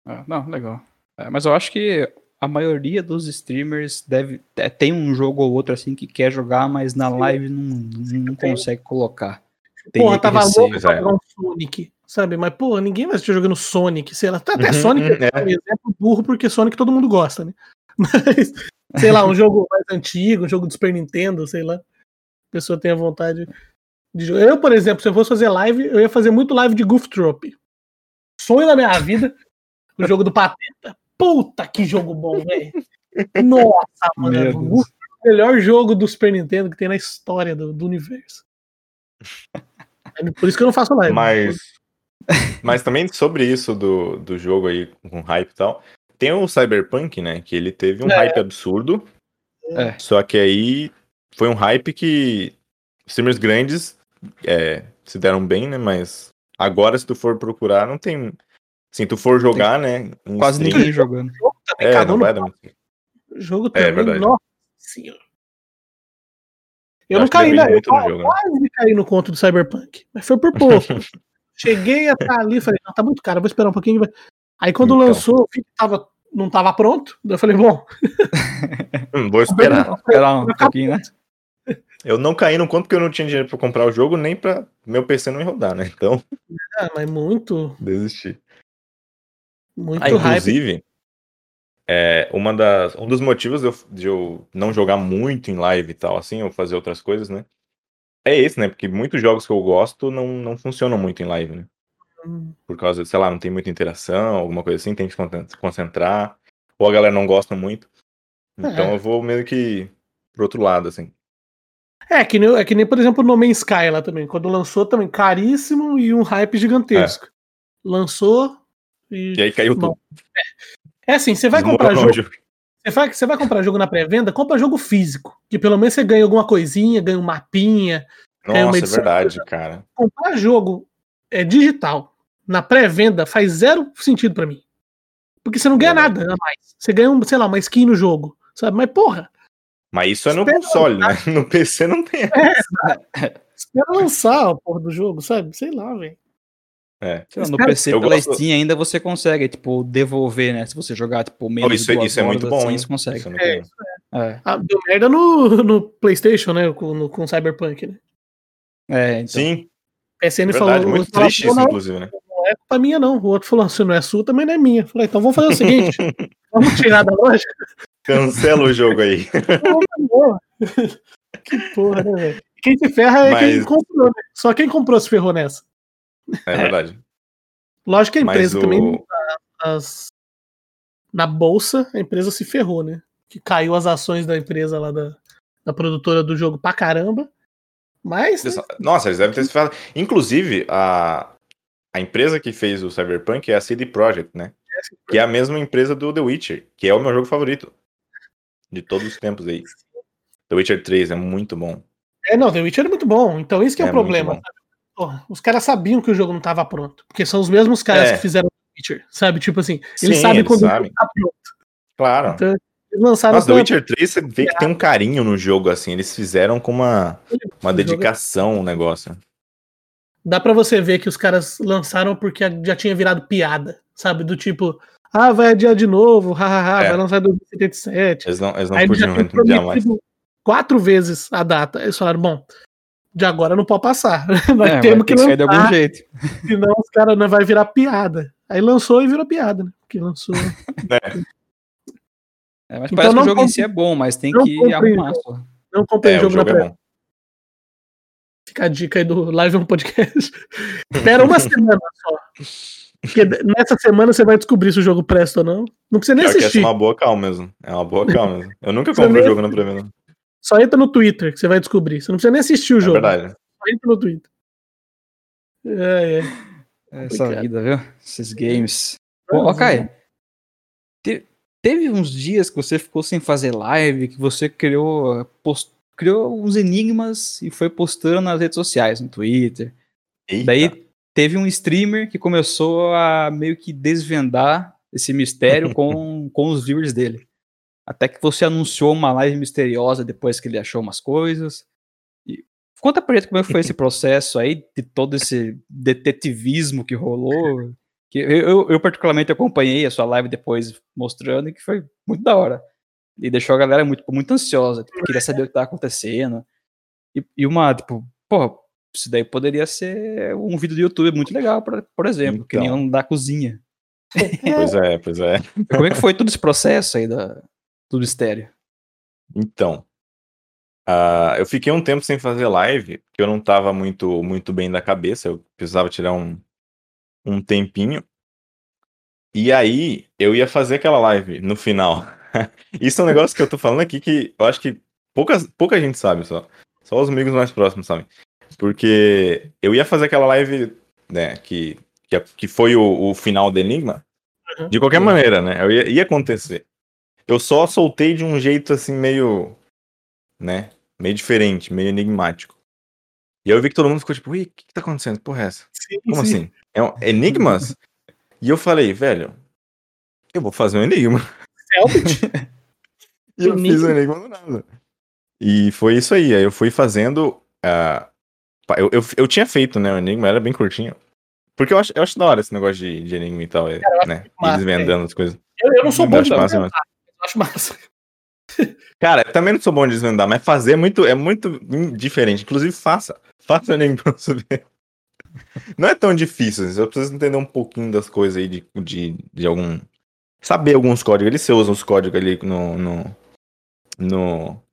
Ah, não, legal. É, mas eu acho que a maioria dos streamers deve é, tem um jogo ou outro assim que quer jogar, mas na live não, não consegue colocar. Tem Porra, tava receio. louco pra é. jogar um Sonic, sabe? Mas, porra, ninguém vai assistir jogando Sonic, sei lá. Até Uhum, Sonic uhum, é um exemplo burro, porque Sonic todo mundo gosta, né? Mas, sei lá, um jogo mais antigo, um jogo do Super Nintendo, sei lá. A pessoa tem a vontade de jogar. Eu, por exemplo, se eu fosse fazer live, eu ia fazer muito live de Goof Troop. Sonho da minha vida, o jogo do Pateta. Puta que jogo bom, velho. Nossa, mano. Goof é o melhor jogo do Super Nintendo que tem na história do, do universo. É Por isso que eu não faço live. Mas, mas também sobre isso do, do jogo aí com hype e tal, tem o Cyberpunk, né? Que ele teve um É. hype absurdo. É. Só que aí foi um hype que streamers grandes é, se deram bem, né? Mas agora, se tu for procurar, não tem. Se tu for jogar, né? em Quase stream, ninguém jogando. também, É, cada não um vai no dar muito. jogo É, também. verdade. Nossa senhora. Eu, Eu não caí, né? Eu jogo, né? quase caí no conto do Cyberpunk. Mas foi por pouco. Cheguei a estar ali, falei, não, tá muito caro, vou esperar um pouquinho. Aí quando Então. lançou, tava, não tava pronto. Eu falei, bom, Hum, vou esperar. Esperar um pouquinho, né? Eu não caí no conto porque eu não tinha dinheiro pra comprar o jogo, nem pra meu PC não ir rodar, né? Então, ah, mas muito. desisti. Muito Ah, inclusive, é, uma das, um dos motivos de eu, de eu não jogar muito em live e tal, assim, ou fazer outras coisas, né? É esse, né? Porque muitos jogos que eu gosto não, não funcionam muito em live, né? Hum, Por causa, de, sei lá, não tem muita interação, alguma coisa assim, tem que se concent- se concentrar. Ou a galera não gosta muito. Então É. eu vou meio que pro outro lado, assim. É, que nem, é que nem, por exemplo, o No Man's Sky lá também. Quando lançou também, caríssimo e um hype gigantesco. Lançou e. E aí caiu Bom, tudo. É assim, você vai comprar jogo. Você vai, você vai comprar jogo na pré-venda, compra jogo físico. Que pelo menos você ganha alguma coisinha, ganha um mapinha. É Nossa, é verdade, cara. Comprar jogo é, digital na pré-venda faz zero sentido pra mim. Porque você não ganha Verdade. nada a mais. Você ganha, um, sei lá, uma skin no jogo. Sabe? Mas porra, Mas isso é no console, né? No PC não tem. espera lançar a porra do jogo, sabe? Sei lá, velho. É. Lá, no Cara, PC eu pela gosto- Steam ainda você consegue, tipo, devolver, né? Se você jogar, tipo, menos Oh, isso, é- duas isso é muito bom, assim, hein? você consegue. Isso é muito É, bom. É, Ah, deu merda no, no PlayStation, né? Com, no- com Cyberpunk, né? é então. Sim, PSN verdade. falou. muito falou, triste "Pô, isso, não, inclusive, né? Culpa minha, não. O outro falou: se não é sua, também não é minha. Eu Falei, então vamos fazer o seguinte: vamos tirar da loja. Cancela o jogo aí. Que porra, né, velho? Quem se ferra é quem Mas- comprou, né? Só quem comprou se ferrou nessa. É verdade. Lógico que a empresa o- também, nas- na bolsa, a empresa se ferrou, né? Que caiu as ações da empresa lá da, da produtora do jogo pra caramba. Mas, né, Nossa, eles devem ter se falado. Inclusive, a, a empresa que fez o Cyberpunk é a CD Projekt, né? Que é a mesma empresa do The Witcher, que é o meu jogo favorito. De todos os tempos aí. The Witcher 3 é muito bom. é, não, The Witcher é muito bom. Então isso que é, É o problema. Porra, os caras sabiam que o jogo não tava pronto. Porque são os mesmos caras É. que fizeram The Witcher, sabe? Tipo assim, eles Sim, sabem eles quando o sabem. tá pronto. Claro. Então, eles lançaram Nossa, The Witcher 3 você vê que tem um carinho no jogo, assim. Eles fizeram com uma, uma jogo- dedicação o negócio. Dá pra você ver que os caras lançaram porque já tinha virado piada, sabe? Do tipo, ah, vai adiar de novo, hahaha, É. vai lançar em 2077. Eles não, eles não Aí podiam adiar mais. quatro vezes a data. Eles falaram, bom, de agora não pode passar. Nós É, temos que sair de algum lançar, jeito. senão os caras não vai virar piada. Aí lançou e virou piada, né? Porque lançou. É, mas Então parece que o jogo em compre- si é bom, mas tem não que compre arrumar. Não comprei É, o jogo na é pré. Fica a dica aí do Live on Podcast. Espera uma semana só. Porque nessa semana você vai descobrir se o jogo presta ou não. Não precisa nem essa é assistir. uma boa calma mesmo. É uma boa calma mesmo. Eu nunca comprei o jogo na pré-venda. Só entra no Twitter que você vai descobrir. Você não precisa nem assistir o É jogo. verdade. Só entra no Twitter. É, é. Essa Complicado. vida, viu? Esses games. Bom, ó, Kai, te- teve uns dias que você ficou sem fazer live, que você criou, post- criou uns enigmas e foi postando nas redes sociais, no Twitter. Eita. Daí teve um streamer que começou a meio que desvendar esse mistério com, com os viewers dele. Até que você anunciou uma live misteriosa depois que ele achou umas coisas. E conta pra gente como é foi esse processo aí, de todo esse detetivismo que rolou. Que eu, eu- eu particularmente acompanhei a sua live depois mostrando e que foi muito da hora. E deixou a galera muito, muito ansiosa, tipo, queria saber o que tá acontecendo. E, e uma, tipo, pô, isso daí poderia ser um vídeo do YouTube muito legal, por, por exemplo, que nem Então. um da cozinha. Pois é, pois é. Como é que foi todo esse processo aí da, do mistério? Então, ah, eu fiquei um tempo sem fazer live, porque eu não tava muito, muito bem da cabeça, eu precisava tirar um, um tempinho. E aí, eu ia fazer aquela live no final. Isso é um negócio que eu tô falando aqui que eu acho que poucas, pouca gente sabe só. Só os amigos mais próximos sabem. Porque eu ia fazer aquela live, né, que, que, que foi o, o final do Enigma. Uhum. De qualquer maneira, né? Eu ia, ia acontecer. Eu só soltei de um jeito assim, meio. né? Meio diferente, meio enigmático. E aí eu vi que todo mundo ficou tipo, ui, o que, que tá acontecendo? Porra, é essa? Sim, Como sim. assim? É um, enigmas? e eu falei, velho, eu vou fazer um enigma. Selbit? E eu fiz o enigma do nada. E foi isso aí. Aí eu fui fazendo. pá, eu, eu, eu tinha feito, né? O enigma era bem curtinho. Porque eu acho, eu acho da hora esse negócio de, de enigma e tal. é, né? E massa, desvendando as coisas. Eu, eu não sou Eu bom de massa, desvendar, mas eu acho massa. Cara, eu também não sou bom de desvendar, mas fazer é muito, é muito diferente. Inclusive, faça. Faça o enigma pra você ver. não é tão difícil, você precisa entender um pouquinho das coisas aí de, de, de algum. Saber alguns códigos. Ele você usa os códigos ali no, no, no,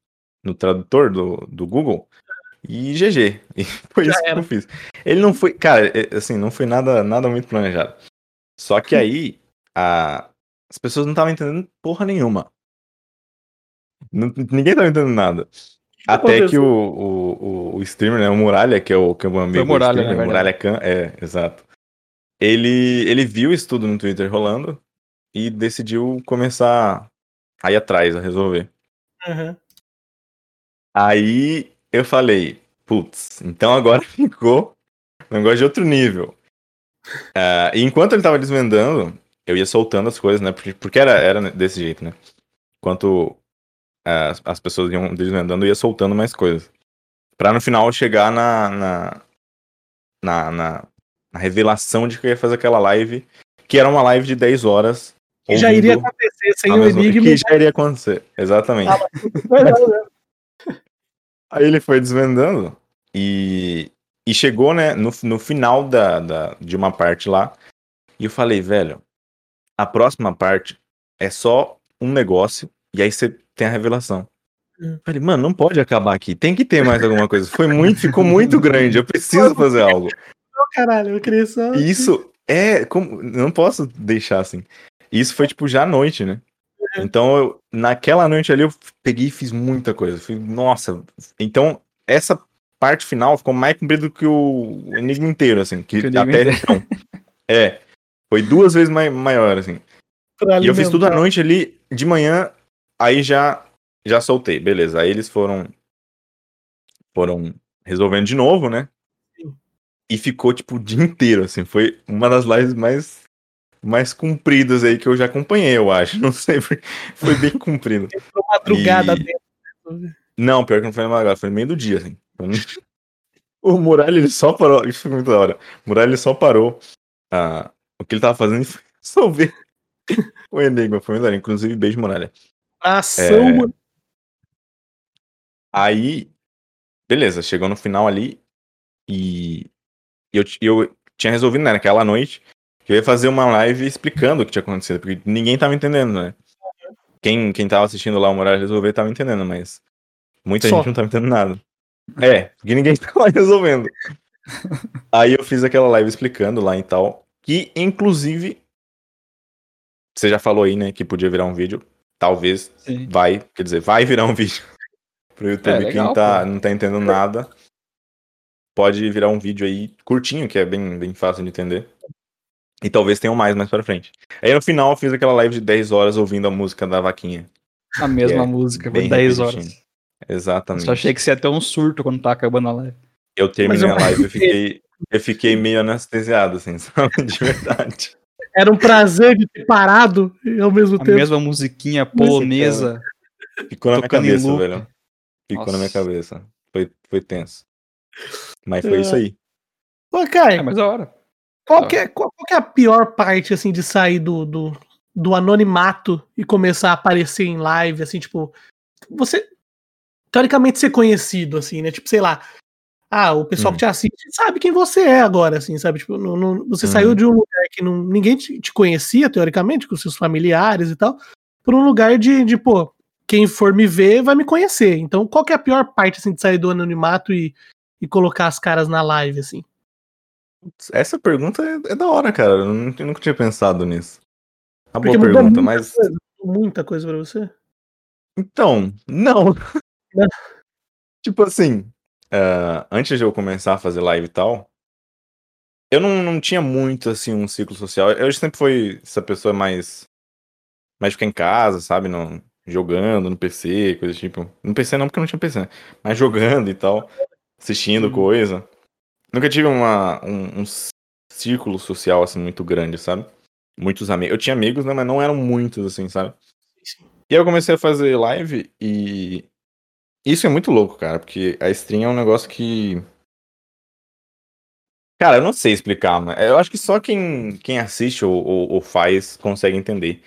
no tradutor do, do Google. E GG. E foi Já isso era. que eu fiz. Ele não foi. Cara, é, assim, não foi nada, nada muito planejado. Só que aí. A, as pessoas não estavam entendendo porra nenhuma. Não- ninguém tava entendendo nada. Até que aconteceu? o, o, o, o streamer, né, o Muralha, que é o, que é o meu amigo. Muralha, streamer, na Muralha Khan, é, exato. Ele, ele viu isso tudo no Twitter rolando e decidiu começar a ir atrás, a resolver. Aham. Aí eu falei, putz, então agora ficou um negócio de outro nível. Ah, e enquanto ele tava desvendando, eu ia soltando as coisas, né? Porque, porque era, era desse jeito, né? Enquanto as, as pessoas iam desvendando, eu ia soltando mais coisas. Pra no final chegar na, na, na, na, na revelação de que eu ia fazer aquela live, que era uma live de 10 horas. Que já iria acontecer sem a o enigma. Que já iria acontecer, exatamente. Aí ele foi desvendando e, e chegou, né, no, no final da, da, de uma parte lá. E eu falei, velho, a próxima parte é só um negócio e aí você tem a revelação. Hum. Eu Falei, mano, não pode acabar aqui. Tem que ter mais alguma coisa. Foi muito, ficou muito grande. Eu preciso fazer algo. Não, caralho, eu queria só. Isso é. Como, não posso deixar assim. Isso foi tipo já à noite, né? Então, eu, naquela noite ali, eu peguei e fiz muita coisa. Fui, nossa. Então, essa parte final ficou mais comprida do que o enigma inteiro, assim. Que Que até então. É. Foi duas vezes mai, maior, assim. pra E eu fiz tudo à noite ali, de manhã, aí já já soltei, beleza. Aí eles foram foram resolvendo de novo, né? E ficou tipo o dia inteiro, assim, foi uma das lives mais mais compridas aí que eu já acompanhei, eu acho. Não sei, foi, foi bem comprido. Entrou madrugada E- dentro. Não, pior que não foi na madrugada, foi no meio do dia, assim. Foi no- O Muralha, ele só parou, isso foi muito da hora. O Muralha, ele só parou ah, o que ele tava fazendo foi resolver o enigma, foi muito da hora. Inclusive, beijo, Muralha. Ação, É. Aí, beleza, chegou no final ali e eu, eu tinha resolvido, né, naquela noite, eu ia fazer uma live explicando o que tinha acontecido, porque ninguém tava entendendo, né? Quem, quem tava assistindo lá o Moraes resolver tava entendendo, mas muita Só. gente não tava entendendo nada. É, porque ninguém tava resolvendo. Aí eu fiz aquela live explicando lá e tal, que inclusive, você já falou aí, né, que podia virar um vídeo, talvez Sim. vai, quer dizer, vai virar um vídeo pro YouTube. É, legal, Quem tá, pô. não tá entendendo nada, pode virar um vídeo aí curtinho, que é bem, bem fácil de entender. E talvez tenham mais mais pra frente. Aí no final eu fiz aquela live de 10 horas ouvindo a música da vaquinha. A mesma É, música, por Bem 10 repetitivo. horas. Exatamente. Só achei que você ia ter um surto quando tá acabando a live. Eu terminei Mas a eu- live e fiquei, eu fiquei meio anestesiado, assim, sabe? De verdade. Era um prazer de ter parado e ao mesmo A tempo. mesma musiquinha polonesa. Ficou na minha cabeça, velho. Ficou na minha Nossa. cabeça. Foi, foi tenso. Mas foi É. isso aí. Ô, Kai, É, mas da hora. Qual, que é, qual, qual que é a pior parte, assim, de sair do, do, do anonimato e começar a aparecer em live, assim, tipo, você, teoricamente, ser conhecido, assim, né? Tipo, sei lá, ah, o pessoal Hum. que te assiste sabe quem você é agora, assim, sabe? Tipo, não, não- você Uhum. saiu de um lugar que não, ninguém te, te conhecia, teoricamente, com seus familiares e tal, pra um lugar de, de, pô, quem for me ver vai me conhecer. Então, qual que é a pior parte, assim, de sair do anonimato e, e colocar as caras na live, assim? Essa pergunta é, é da hora, cara. Eu não- eu nunca tinha pensado nisso. Uma Porque boa pergunta, muita mas. coisa, muita coisa pra você. Então, não. Não. tipo assim, ah, antes de eu começar a fazer live e tal, eu não, não tinha muito, assim, um ciclo social. Eu sempre fui essa pessoa mais. mais ficar em casa, sabe? Não, jogando no PC, coisa tipo. No PC não, porque eu não tinha PC, né? Mas jogando e tal, assistindo Uhum. coisa. Nunca tive uma, um, um círculo social, assim, muito grande, sabe? Muitos amigos. Eu tinha amigos, né? Mas não eram muitos, assim, sabe? E aí eu comecei a fazer live e. Isso é muito louco, cara, porque a stream é um negócio que. Cara, eu não sei explicar, mas eu acho que só quem, quem assiste ou, ou, ou faz consegue entender.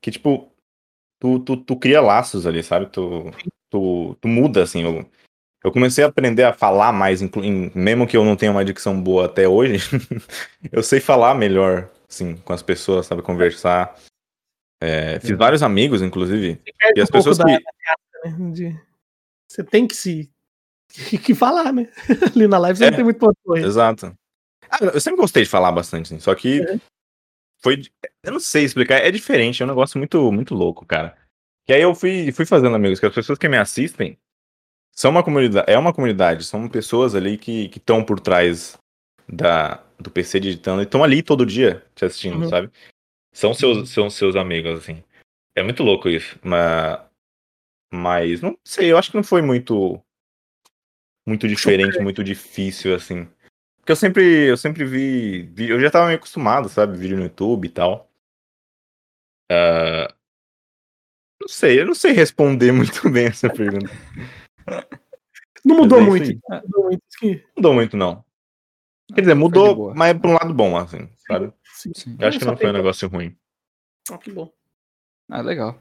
Que, tipo, tu, tu, tu cria laços ali, sabe? Tu, tu, tu muda, assim, o- eu comecei a aprender a falar mais, mesmo que eu não tenha uma dicção boa até hoje, eu sei falar melhor, assim, com as pessoas, sabe, conversar. É, fiz vários amigos, inclusive. E as um pessoas que. né? De- Você tem que se. que- falar, né? Ali na live você É. não tem muito ponto. Exato. Ah, eu sempre gostei de falar bastante, assim, só que Uhum. foi. Eu não sei explicar, é diferente, é um negócio muito, muito louco, cara. Que aí eu fui, fui fazendo amigos, que as pessoas que me assistem são uma comunidade, é uma comunidade, são pessoas ali que estão por trás da, do PC digitando e estão ali todo dia te assistindo, Uhum. sabe? São seus, são seus amigos, assim. É muito louco isso, mas, mas não sei, eu acho que não foi muito muito diferente, muito difícil, assim. Porque eu sempre, eu sempre vi, eu já tava meio acostumado, sabe? Vídeo no YouTube e tal. Ah, não sei, eu não sei responder muito bem essa pergunta. Não mudou é muito. Não mudou muito. Não mudou muito, não. Quer dizer, mudou, mas é pra um lado bom, assim, sabe? Sim. Sim. Eu acho que não foi um negócio ruim. Ah, que bom. Ah, legal.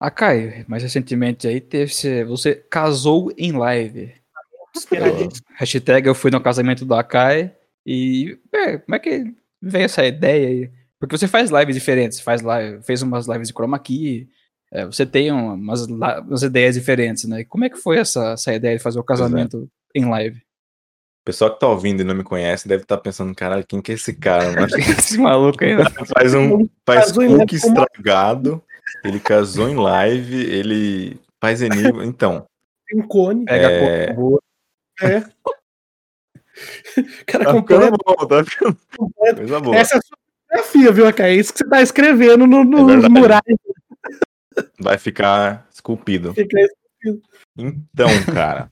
Ah, Caio, mais recentemente aí teve. Você casou em live. Esperadíssimo. Hashtag eu fui no casamento do Akai. E é, como é que veio essa ideia aí? Porque você faz lives diferentes, faz live, fez umas lives de chroma key, é, você tem um- umas, umas ideias diferentes, né? E como é que foi essa, essa ideia de fazer o casamento em live? O pessoal que tá ouvindo e não me conhece deve estar pensando, caralho, quem que é esse cara, mano? Esse maluco aí, né? faz um faz cookie estragado, ele casou em live, ele faz enigma. Então, Tem um cone. Pega É. a cor boa. É. Cara, tá completo. bom, tá ficando coisa boa. Essa é a sua fotografia, viu, Akai? É isso que você tá escrevendo no, nos verdade. murais. Vai ficar esculpido. Fica aí. Então, cara,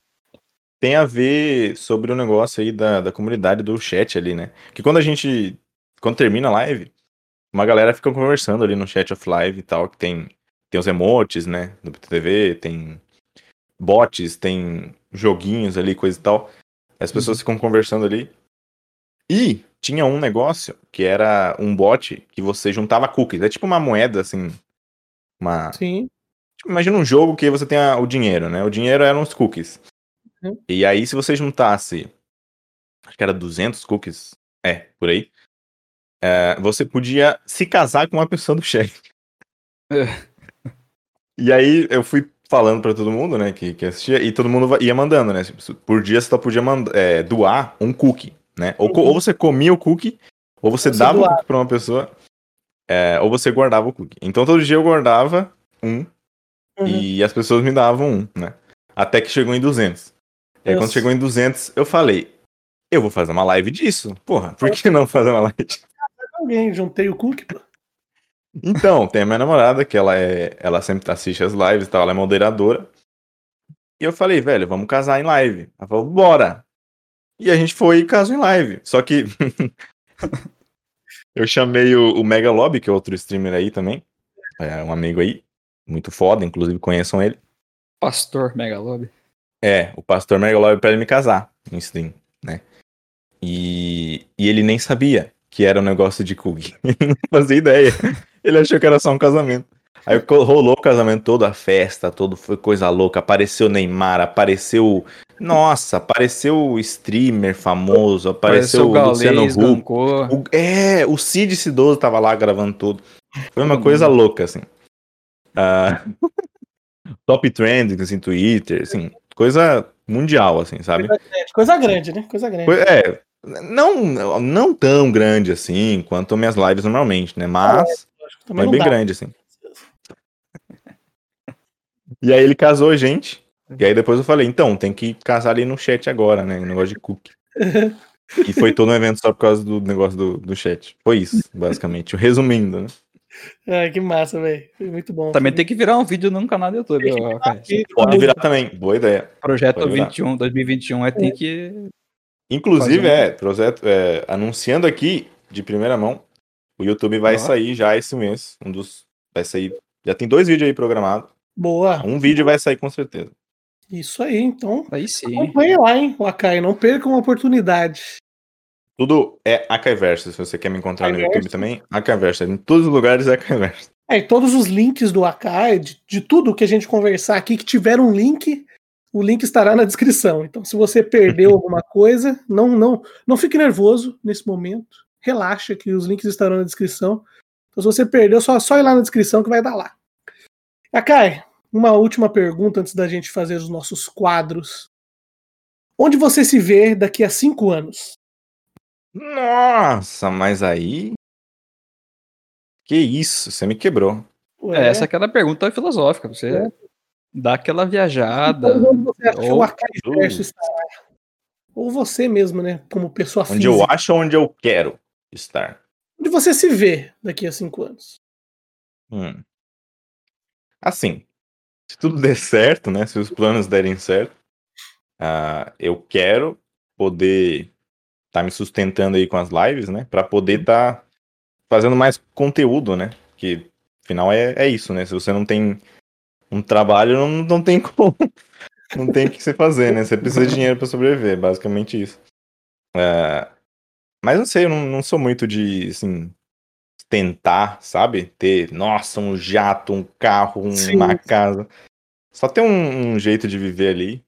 tem a ver sobre o negócio aí da, da comunidade do chat ali, né? Que quando a gente. Quando termina a live, uma galera fica conversando ali no chat of live e tal, que tem, tem os emotes, né? Do PTV, tem bots, tem joguinhos ali, coisa e tal. As pessoas ficam conversando ali. E tinha um negócio que era um bot que você juntava cookies. É tipo uma moeda, assim. Uma, Sim. Tipo, imagina um jogo que você tem a- o dinheiro, né? O dinheiro eram os cookies. Uhum. E aí, se você juntasse, acho que era 200 cookies, é, por aí, é, você podia se casar com uma pessoa do chat. É. E aí, eu fui falando pra todo mundo, né, que, que assistia, e todo mundo ia mandando, né? Por dia, você só podia é, doar um cookie, né? Ou, Uhum. ou você comia o cookie, ou você você dava o doava. cookie pra uma pessoa, é, ou você guardava o cookie. Então, todo dia eu guardava um, Uhum. e as pessoas me davam um, né? Até que chegou em 200. E aí, quando chegou em 200, eu falei, eu vou fazer uma live disso. Porra, por que não fazer uma live? Alguém, juntei o cookie. pô. Então, tem a minha namorada, que ela é, ela sempre assiste as lives e tal, ela é moderadora. E eu falei, velho, vamos casar em live. Ela falou, bora. E a gente foi e casou em live. Só que eu chamei o, o Mega Lobby, que é outro streamer aí também. É um amigo aí, muito foda, inclusive conheçam ele. Pastor Megalob. É, o pastor Mega Lobby pra ele me casar em stream, né? E, e ele nem sabia que era um negócio de. Ele não fazia ideia. Ele achou que era só um casamento. Aí rolou o casamento todo, a festa, todo foi coisa louca. Apareceu Neymar, apareceu. Nossa, apareceu o streamer famoso, apareceu, o Luciano Huck. O- é, o Cid Cidoso tava lá gravando tudo. Foi uma Todo coisa louca, assim. Ah, top trending, assim, Twitter, assim, coisa mundial, assim, sabe? Coisa grande, coisa grande, né? Coisa grande. É, não, não tão grande assim quanto minhas lives normalmente, né? Mas não bem dá. grande, assim. E aí ele casou a gente. E aí depois eu falei, então, tem que casar ali no chat agora, né? O negócio de cookie. E foi todo um evento só por causa do negócio do, do chat. Foi isso, basicamente. Resumindo, né? Ai, que massa, velho. Foi muito bom. Também tem que virar um vídeo num canal do YouTube, ó, Pode virar também, boa ideia. Projeto Pode virar. 21, 2021, é tem que. Inclusive, um- é, projeto, é, anunciando aqui de primeira mão, o YouTube vai Ó. sair já esse mês. Um dos. Vai sair. Já tem dois vídeos aí programados. Boa. Um vídeo vai sair com certeza. Isso aí, então. Aí sim. Acompanhe lá, hein, o Akai. Não perca uma oportunidade. Tudo é Akaiverso, se você quer me encontrar no. YouTube também. Akaiverso, em todos os lugares é Akaiverso. É, e todos os links do Akai, de, de tudo que a gente conversar aqui, que tiver um link, o link estará na descrição. Então, se você perdeu alguma coisa, não, não, não fique nervoso nesse momento. Relaxa que os links estarão na descrição. Então, se você perdeu, só, só ir lá na descrição que vai dar lá. Akai, uma última pergunta antes da gente fazer os nossos quadros. Onde você se vê daqui a cinco anos? Nossa, mas aí. Que isso, você me quebrou. Ué, é, essa é aquela pergunta filosófica. Você é. dá aquela viajada. Então, onde você acha ou... o estará? Ou você mesmo, né? Como pessoa onde física. Onde eu acho onde eu quero estar. Onde você se vê daqui a cinco anos? Hum. Assim, se tudo der certo, né? Se os planos derem certo, uh, eu quero poder estar tá me sustentando aí com as lives, né? Para poder estar tá fazendo mais conteúdo, né? Que afinal é, é isso, né? Se você não tem um trabalho, não, não tem como. Não tem o que você fazer, né? Você precisa de dinheiro para sobreviver, basicamente isso. Uh, mas não sei, eu não, não sou muito de, assim, tentar, sabe? Ter, nossa, um jato, um carro, Sim. uma casa. Só ter um, um, jeito de viver ali.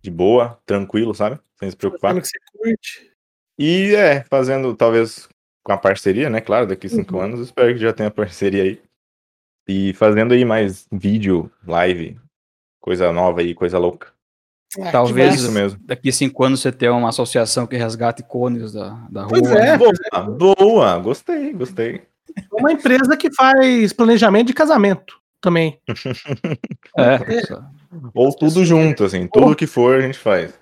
De boa, tranquilo, sabe? Sem se preocupar. Que você curte. E é, fazendo talvez com a parceria, né? Claro, daqui cinco uhum. anos, espero que já tenha parceria aí. E fazendo aí mais vídeo, live, coisa nova aí, coisa louca. É, Talvez daqui cinco anos você tenha uma associação que resgate cones da, da rua. Pois é. Boa, boa, gostei, gostei. Uma empresa que faz planejamento de casamento também. é. Ou tudo junto, assim, tudo que for a gente faz.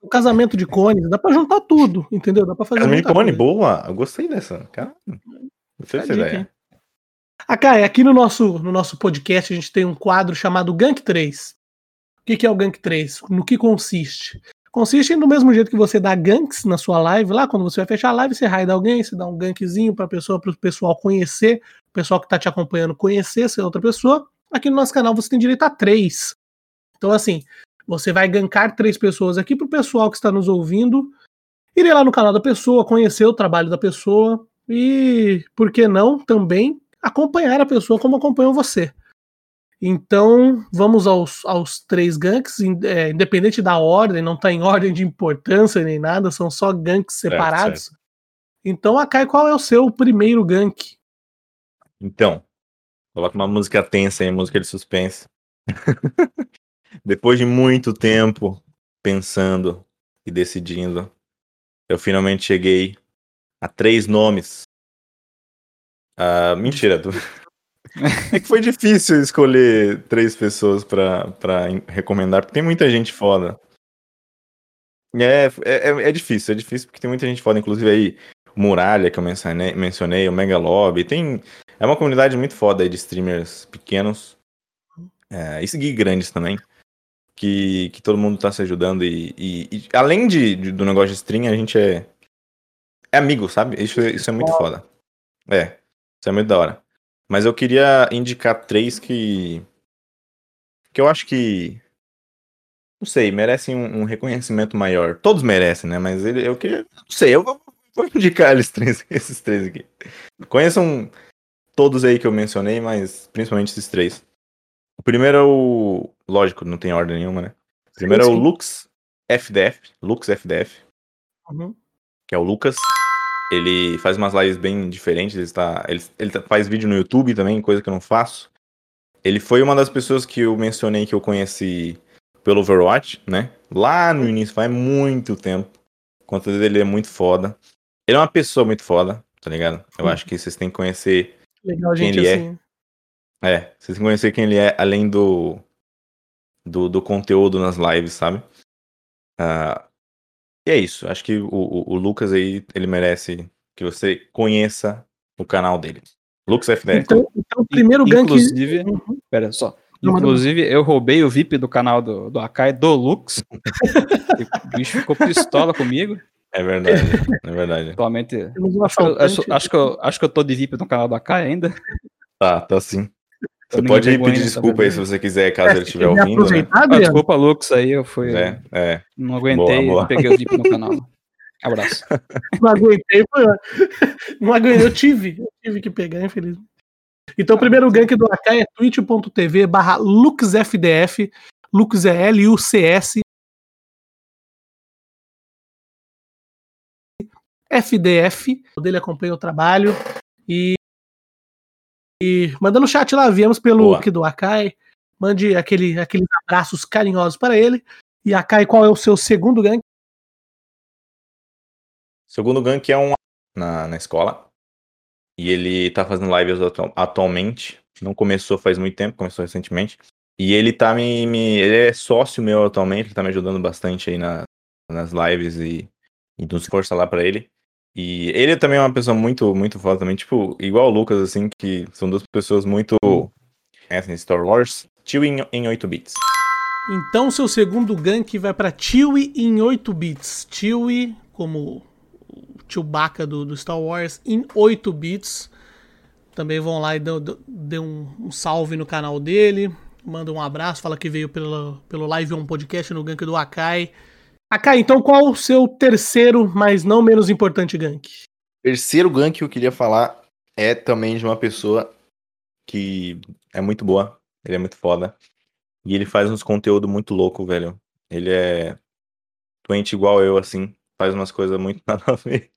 O casamento de cones, dá pra juntar tudo, entendeu? Dá pra fazer Casamento de cone, boa, eu gostei dessa. Cara, gostei dessa ideia. Ah, Kai, aqui no nosso, no nosso podcast a gente tem um quadro chamado Gank 3 que, que é o Gank 3? No que consiste? Consiste no mesmo jeito que você dá ganks na sua live, lá quando você vai fechar a live, você raida alguém, você dá um gankzinho para pessoa, para o pessoal conhecer, o pessoal que está te acompanhando conhecer essa outra pessoa. Aqui no nosso canal você tem direito a três. Então, assim, você vai gankar três pessoas aqui para o pessoal que está nos ouvindo, ir lá no canal da pessoa, conhecer o trabalho da pessoa e, por que não, também acompanhar a pessoa como acompanhou você. Então, vamos aos, aos três ganks, é, independente da ordem, não está em ordem de importância nem nada, são só ganks separados. Certo, certo. Então, Akai, qual é o seu primeiro gank? Então, coloca uma música tensa aí, música de suspense. Depois de muito tempo pensando e decidindo, eu finalmente cheguei a três nomes. Uh, mentira, tu... É que foi difícil escolher três pessoas pra, pra recomendar, porque tem muita gente foda. É, é, é, difícil, é difícil porque tem muita gente foda, inclusive aí o Muralha, que eu mencionei, mencionei o Mega Lobby, tem... É uma comunidade muito foda aí de streamers pequenos, é, e seguir grandes também, que, que todo mundo tá se ajudando e, e, e além de, de, do negócio de stream, a gente é, é amigo, sabe? Isso, isso é muito foda. É, isso é muito da hora. Mas eu queria indicar três que. que eu acho que. Não sei, merecem um, um reconhecimento maior. Todos merecem, né? Mas ele, eu queria. Não sei, eu vou, vou indicar eles três, esses três aqui. Conheçam todos aí que eu mencionei, mas principalmente esses três. O primeiro é o. Lógico, não tem ordem nenhuma, né? O primeiro sim, sim. é o Lux FDF. Lux FDF. Uhum. Que é o Lucas. Ele faz umas lives bem diferentes, ele, está, ele, ele tá, faz vídeo no YouTube também, coisa que eu não faço. Ele foi uma das pessoas que eu mencionei que eu conheci pelo Overwatch, né? Lá no início, faz muito tempo. O conteúdo dele é muito foda. Ele é uma pessoa muito foda, tá ligado? Eu hum. acho que vocês têm que conhecer Legal, quem gente, ele é. assim. é. É, vocês têm que conhecer quem ele é, além do, do, do conteúdo nas lives, sabe? Uh, e é isso. Acho que o, o, o, Lucas aí, ele merece que você conheça o canal dele. Lucas FDR. Então, então o primeiro gank. Inclusive, uhum. pera só. Inclusive, eu roubei o VIP do canal do, do Akai do Lux. o bicho ficou pistola comigo. É verdade, é verdade. Atualmente. Acho, acho, acho, que eu, acho que eu tô de VIP no canal do Akai ainda. Tá, tá sim. Você pode pedir desculpa aí se você quiser, caso é, ele estiver ouvindo. Né? Ah, desculpa, Lucas, aí eu fui. É, é. Não aguentei boa, boa. peguei o dip no canal. Abraço. Não aguentei, foi. Não aguentei, eu tive. Eu tive que pegar, infelizmente. Então, o primeiro gank do AK é twitch.tv barra luxfdf. Lucas EL e o CS. FDF, o dele acompanha o trabalho. E, e mandando o chat lá, viemos pelo Boa. aqui do Akai. Mande aquele, aqueles abraços carinhosos para ele. E Akai, qual é o seu segundo gank? Segundo gank é um na, na escola. E ele tá fazendo lives atu- atualmente. Não começou faz muito tempo, começou recentemente. E ele tá me. me- ele é sócio meu atualmente, ele tá me ajudando bastante aí na, nas lives e, e nos força lá pra ele. E ele também é uma pessoa muito, muito foda também, tipo, igual o Lucas, assim, que são duas pessoas muito. Conhecem Star Wars. Tio em, em 8 bits. Então, seu segundo gank vai para Chewie em 8 bits. Chewie, como o Chewbacca do, do Star Wars, em 8 bits. Também vão lá e dê um, um salve no canal dele. Manda um abraço, fala que veio pelo, pelo Live On Podcast no gank do Akai. Akai, então qual o seu terceiro, mas não menos importante gank? Terceiro gank que eu queria falar é também de uma pessoa que é muito boa, ele é muito foda. E ele faz uns conteúdo muito louco, velho. Ele é doente igual eu, assim. Faz umas coisas muito nada a ver.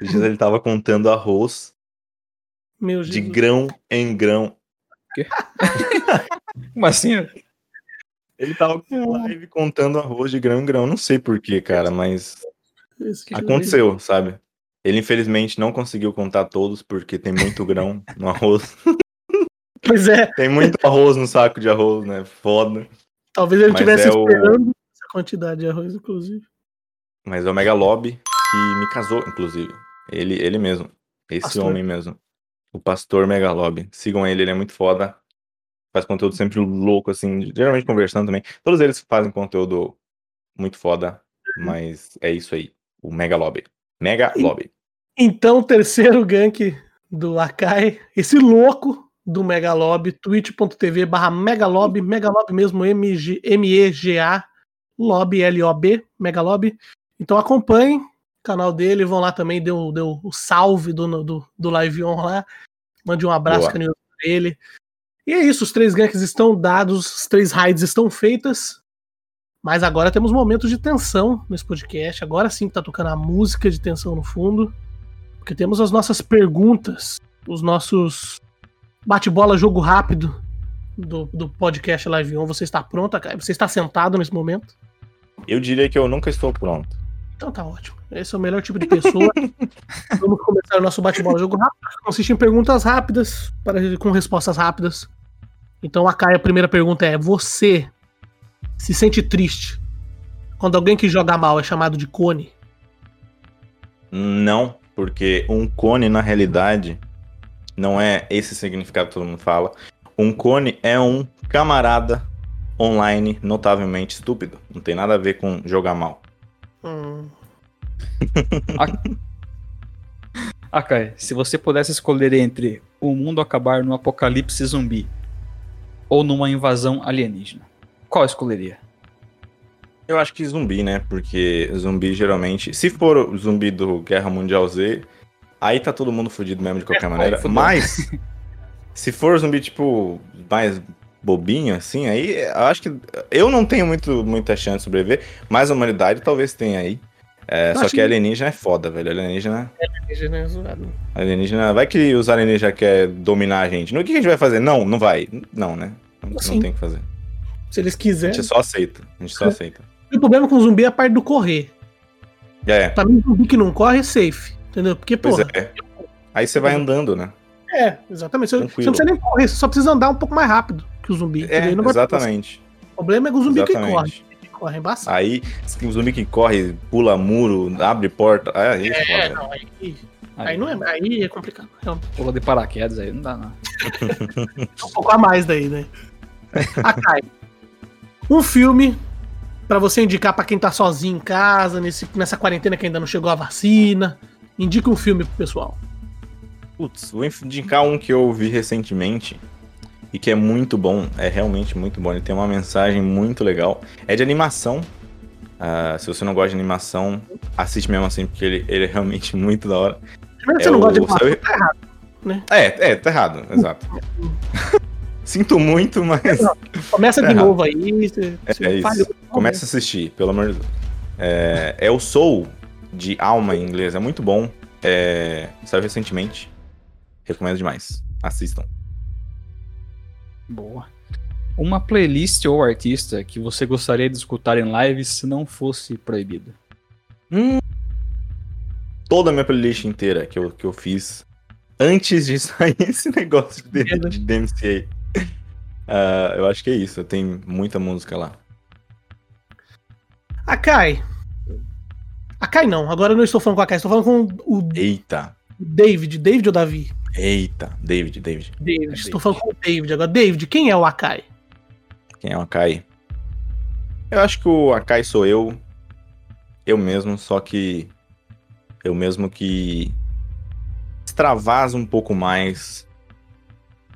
Ele tava contando arroz Meu de Jesus. grão em grão. Como assim? Ele tava com live contando arroz de grão em grão. Não sei porquê, cara, mas aconteceu, sabe? Ele infelizmente não conseguiu contar todos porque tem muito grão no arroz. Pois é, Tem muito arroz no saco de arroz, né? Foda. talvez ele estivesse é o- esperando essa quantidade de arroz, inclusive. Mas é o Megalob que me casou, inclusive. Ele, ele mesmo. Esse Pastor. homem mesmo. O pastor Megalob. Sigam ele, ele é muito foda. Faz conteúdo sempre louco, assim. Geralmente conversando também. Todos eles fazem conteúdo muito foda. Mas é isso aí. O Megalob. Megalob. Então, terceiro gank do Akai, esse louco do Megalob, twitch.tv barra Megalob, Megalob mesmo, M-E-G-A, Lob, L-O-B, Megalob. Então acompanhem o canal dele, vão lá também, deu, deu o salve do, do, do Live On lá, mande um abraço carinhoso pra ele. E é isso, os três ganks estão dados, as três raids estão feitas. Mas agora temos momentos de tensão nesse podcast. Agora sim que tá tocando a música de tensão no fundo. Porque temos as nossas perguntas, os nossos bate-bola jogo rápido do, do podcast Live On. Você está pronta, Caio? Você está sentado nesse momento? Eu diria que eu nunca estou pronto. Então tá ótimo. Esse é o melhor tipo de pessoa. Vamos começar o nosso bate-bola jogo rápido. que Consiste em perguntas rápidas para, com respostas rápidas. Então a a primeira pergunta é: Você se sente triste quando alguém que joga mal é chamado de cone? Não, porque um cone, na realidade, não é esse significado que todo mundo fala. Um cone é um camarada online notavelmente estúpido. Não tem nada a ver com jogar mal. Hum, Ah, Kai, se você pudesse escolher entre o mundo acabar no apocalipse zumbi ou numa invasão alienígena, qual escolheria? Eu acho que zumbi, né? Porque zumbi geralmente. Se for o zumbi do Guerra Mundial Z, aí tá todo mundo fudido mesmo de qualquer É, maneira. Mas, se for zumbi, tipo, mais bobinho, assim, aí eu acho que. Eu não tenho muito, muita chance de sobreviver, mas a humanidade talvez tenha aí. É, só que que- alienígena é foda, velho. Alienígena. alienígena é zoado. Alienígena. Vai que os alienígenas querem dominar a gente. No que a gente vai fazer? Não, não vai. Não, né? Não, não Sim. tem o que fazer. Se eles A quiserem. gente só aceita. A gente só aceita. E o problema com o zumbi é a parte do correr. É, Pra mim, zumbi que não corre é safe. Entendeu? Porque, pois porra. é. Aí você vai andando, né? É, exatamente. Você, você Tranquilo. não precisa nem correr, você só precisa andar um pouco mais rápido que o zumbi. É? Não exatamente. O problema é com o zumbi. Exatamente. Que corre é embaçado. Aí, o zumbi que corre, pula muro, abre porta. Ah, é, isso, É, foda. não, aí, aí não é, aí é complicado. realmente. Pula de paraquedas aí, não dá não. É um pouco a mais daí, né? Akai. Um filme pra você indicar pra quem tá sozinho em casa, nesse, nessa quarentena que ainda não chegou a vacina. Indica um filme pro pessoal. Putz, vou indicar um que eu vi recentemente e que é muito bom, é realmente muito bom. Ele tem uma mensagem muito legal. É de animação. Ah, se você não gosta de animação, assiste mesmo assim, porque ele, ele é realmente muito da hora. Que É você não o- gosta de animação, tá errado. É, é, tá errado, exato. Sinto muito, mas. Começa de É novo aí. Você, É, você é isso. Começa a assistir, pelo amor de Deus. É, é o Soul de Alma em inglês, é muito bom. É, saiu recentemente. Recomendo demais. Assistam. Boa. Uma playlist ou artista que você gostaria de escutar em live se não fosse proibido. Toda a minha playlist inteira que eu, que eu fiz antes de sair esse negócio de, Beleza. de DMCA. Ah, eu acho que é isso. Tem muita música lá. A Kai. A Kai não, agora eu não estou falando com a Kai, estou falando com o Eita. David. David ou Davi? Eita. David, David. David. É estou David. falando com o David agora. David, quem é o Akai? Quem é o Akai? Eu acho que o Akai sou eu. Eu mesmo, só que. Eu mesmo que. Extravasa um pouco mais.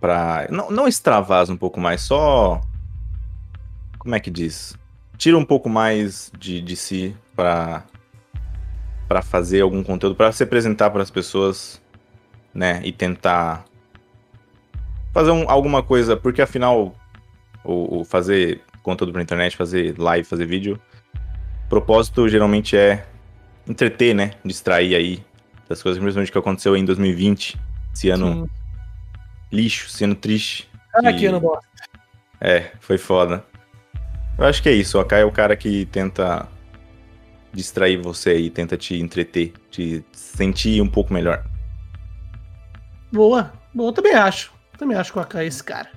Pra. Não, não extravasa um pouco mais, só. Como é que diz? Tira um pouco mais de, de si pra. Pra fazer algum conteúdo, pra se apresentar para as pessoas, né? E tentar. Fazer um- alguma coisa, porque afinal o, o fazer conteúdo pra internet, fazer live, fazer vídeo. O propósito geralmente é entreter, né? Distrair aí das coisas, principalmente que aconteceu em 2020. Esse ano Sim. lixo, esse ano triste. Ah, que- que ano bosta. É, foi foda. Eu acho que é isso. O Akai é o cara que tenta distrair você aí, tenta te entreter, te sentir um pouco melhor. Boa. Boa, eu também acho. Também acho que o Akai é esse cara.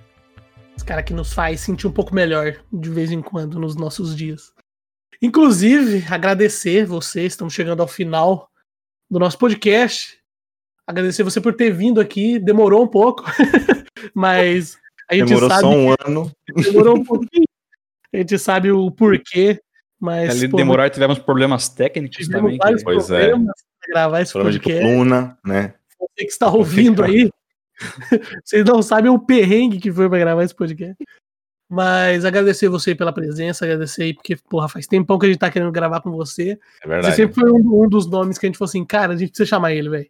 Esse cara que nos faz sentir um pouco melhor de vez em quando nos nossos dias. Inclusive, agradecer você, estamos chegando ao final do nosso podcast. Agradecer você por ter vindo aqui. Demorou um pouco, mas a gente Demorou sabe só um ano. demorou um pouquinho. A gente sabe o porquê, mas Ali pô, demorar tivemos problemas técnicos tivemos também. vários. Pois é. problemas para gravar esse Problema de podcast. coluna, né? Você que está ouvindo aí, vocês não sabem o perrengue que foi pra gravar esse podcast. Mas agradecer você pela presença, agradecer aí, porque, porra, faz tempão que a gente tá querendo gravar com você. É Você verdade. sempre foi um, um dos nomes que a gente falou assim, cara, a gente precisa chamar ele, velho.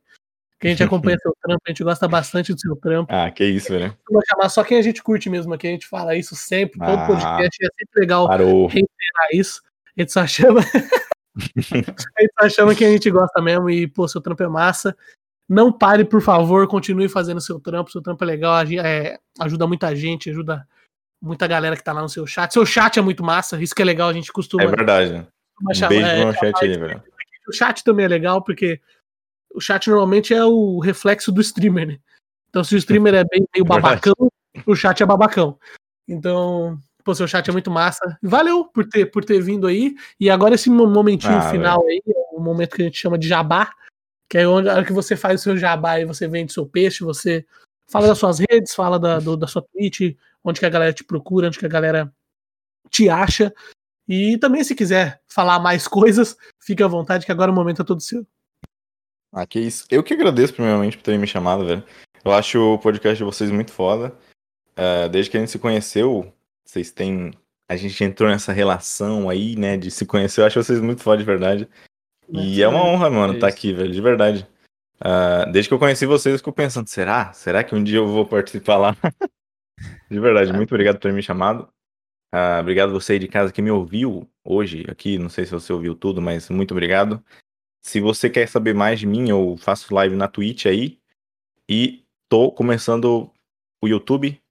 Que a gente acompanha seu trampo, a gente gosta bastante do seu trampo. Ah, que isso, velho. Vou chamar só quem a gente curte mesmo aqui, a gente fala isso sempre, todo Ah. podcast, é sempre legal Parou. reiterar isso. A gente só chama. a gente só chama quem a gente gosta mesmo e, pô, seu trampo é massa. Não pare, por favor, continue fazendo seu trampo. Seu trampo é legal, é, ajuda muita gente, ajuda muita galera que tá lá no seu chat. Seu chat é muito massa, isso que é legal, a gente costuma, É verdade. costuma Um chamar- beijo é, meu chat aí, velho. o chat também é legal, porque o chat normalmente é o reflexo do streamer, né? Então, se o streamer é bem meio É verdade. babacão, o chat é babacão. Então, pô, seu chat é muito massa. Valeu por ter, por ter vindo aí. E agora esse mo- momentinho Ah, final aí, é o momento que a gente chama de jabá, que é onde a hora que você faz o seu jabá e você vende seu peixe, você fala das suas redes, fala da, do- da sua Twitch, onde que a galera te procura, onde que a galera te acha. E também, se quiser falar mais coisas, fique à vontade, que agora o momento é todo seu. Ah, que isso. Eu que agradeço, primeiramente, por terem me chamado, velho. Eu acho o podcast de vocês muito foda. Ah, desde que a gente se conheceu, vocês têm. A gente entrou nessa relação aí, né, de se conhecer. Eu acho vocês muito foda, de verdade. E é uma honra, mano, É estar isso. aqui, velho, de verdade. Ah, desde que eu conheci vocês, eu fico pensando, será? Será que um dia eu vou participar lá? de verdade, muito obrigado por ter me chamado. Ah, obrigado você aí de casa que me ouviu hoje aqui. Não sei se você ouviu tudo, mas muito obrigado. Se você quer saber mais de mim, eu faço live na Twitch aí. E tô começando o YouTube.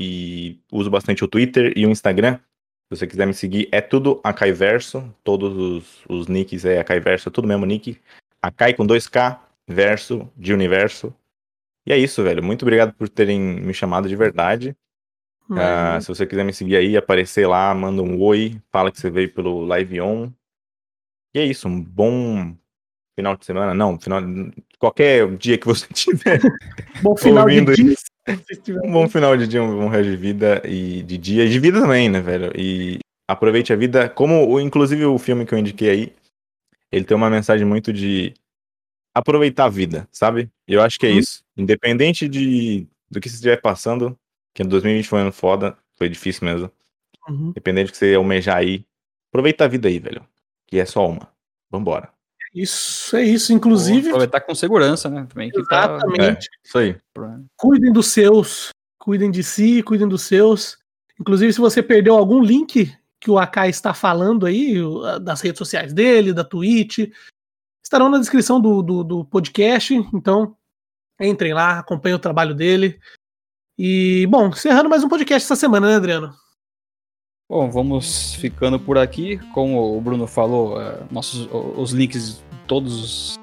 E uso bastante o Twitter e o Instagram. Se você quiser me seguir, é tudo Acaiverso. Todos os, os nicks é Acaiverso, é tudo mesmo nick. Acai com 2K, verso de universo. E é isso, velho. Muito obrigado por terem me chamado de verdade. Mas, se você quiser me seguir aí, aparecer lá, manda um oi, fala que você veio pelo Live On. E é isso, um bom final de semana. Não, final, qualquer dia que você tiver. bom final de ouvindo dia. se estiver- Um bom final de dia, um bom resto de vida e de dia, de vida também, né, velho? E aproveite a vida, como o, inclusive o filme que eu indiquei aí, ele tem uma mensagem muito de aproveitar a vida, sabe? Eu acho que é Uhum. isso. Independente de do que você estiver passando, que 2020 foi um ano foda, foi difícil mesmo. Uhum. Independente do que você almejar aí, aproveita a vida aí, velho. Que é só uma. Vambora. Isso é isso, inclusive. Aproveitar com segurança, né? Também que tá. Exatamente. É, isso aí. Cuidem dos seus, Cuidem de si, cuidem dos seus. Inclusive, se você perdeu algum link que o Akai está falando aí, das redes sociais dele, da Twitch, estarão na descrição do, do, do podcast. Então, entrem lá, acompanhem o trabalho dele. E, bom, encerrando mais um podcast essa semana, né, Adriano? Bom, vamos ficando por aqui. Como o Bruno falou, é, nossos, os links, todos os,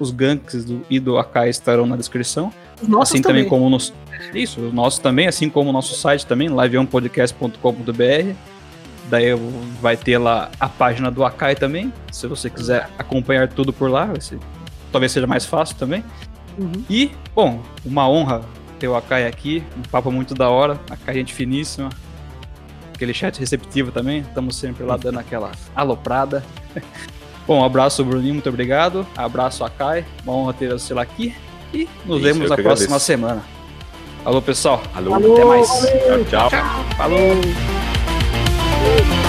os ganks do, e do AK estarão na descrição. Nossos assim também, também como nos, isso, o nosso também, assim como o nosso site também, liveonpodcast.com.br. Daí vai ter lá a página do Akai também, se você quiser acompanhar tudo por lá, ser, talvez seja mais fácil também. Uhum. E, bom, uma honra ter o Akai aqui, um papo muito da hora, Akai gente finíssima, aquele chat receptivo também, estamos sempre lá dando aquela aloprada. bom, um abraço Bruninho, muito obrigado, abraço Akai, uma honra ter você lá aqui e nos Isso, vemos na próxima agradeço. semana. Alô pessoal, Alô, Falou, até mais. valeu. tchau. Falou! Tchau.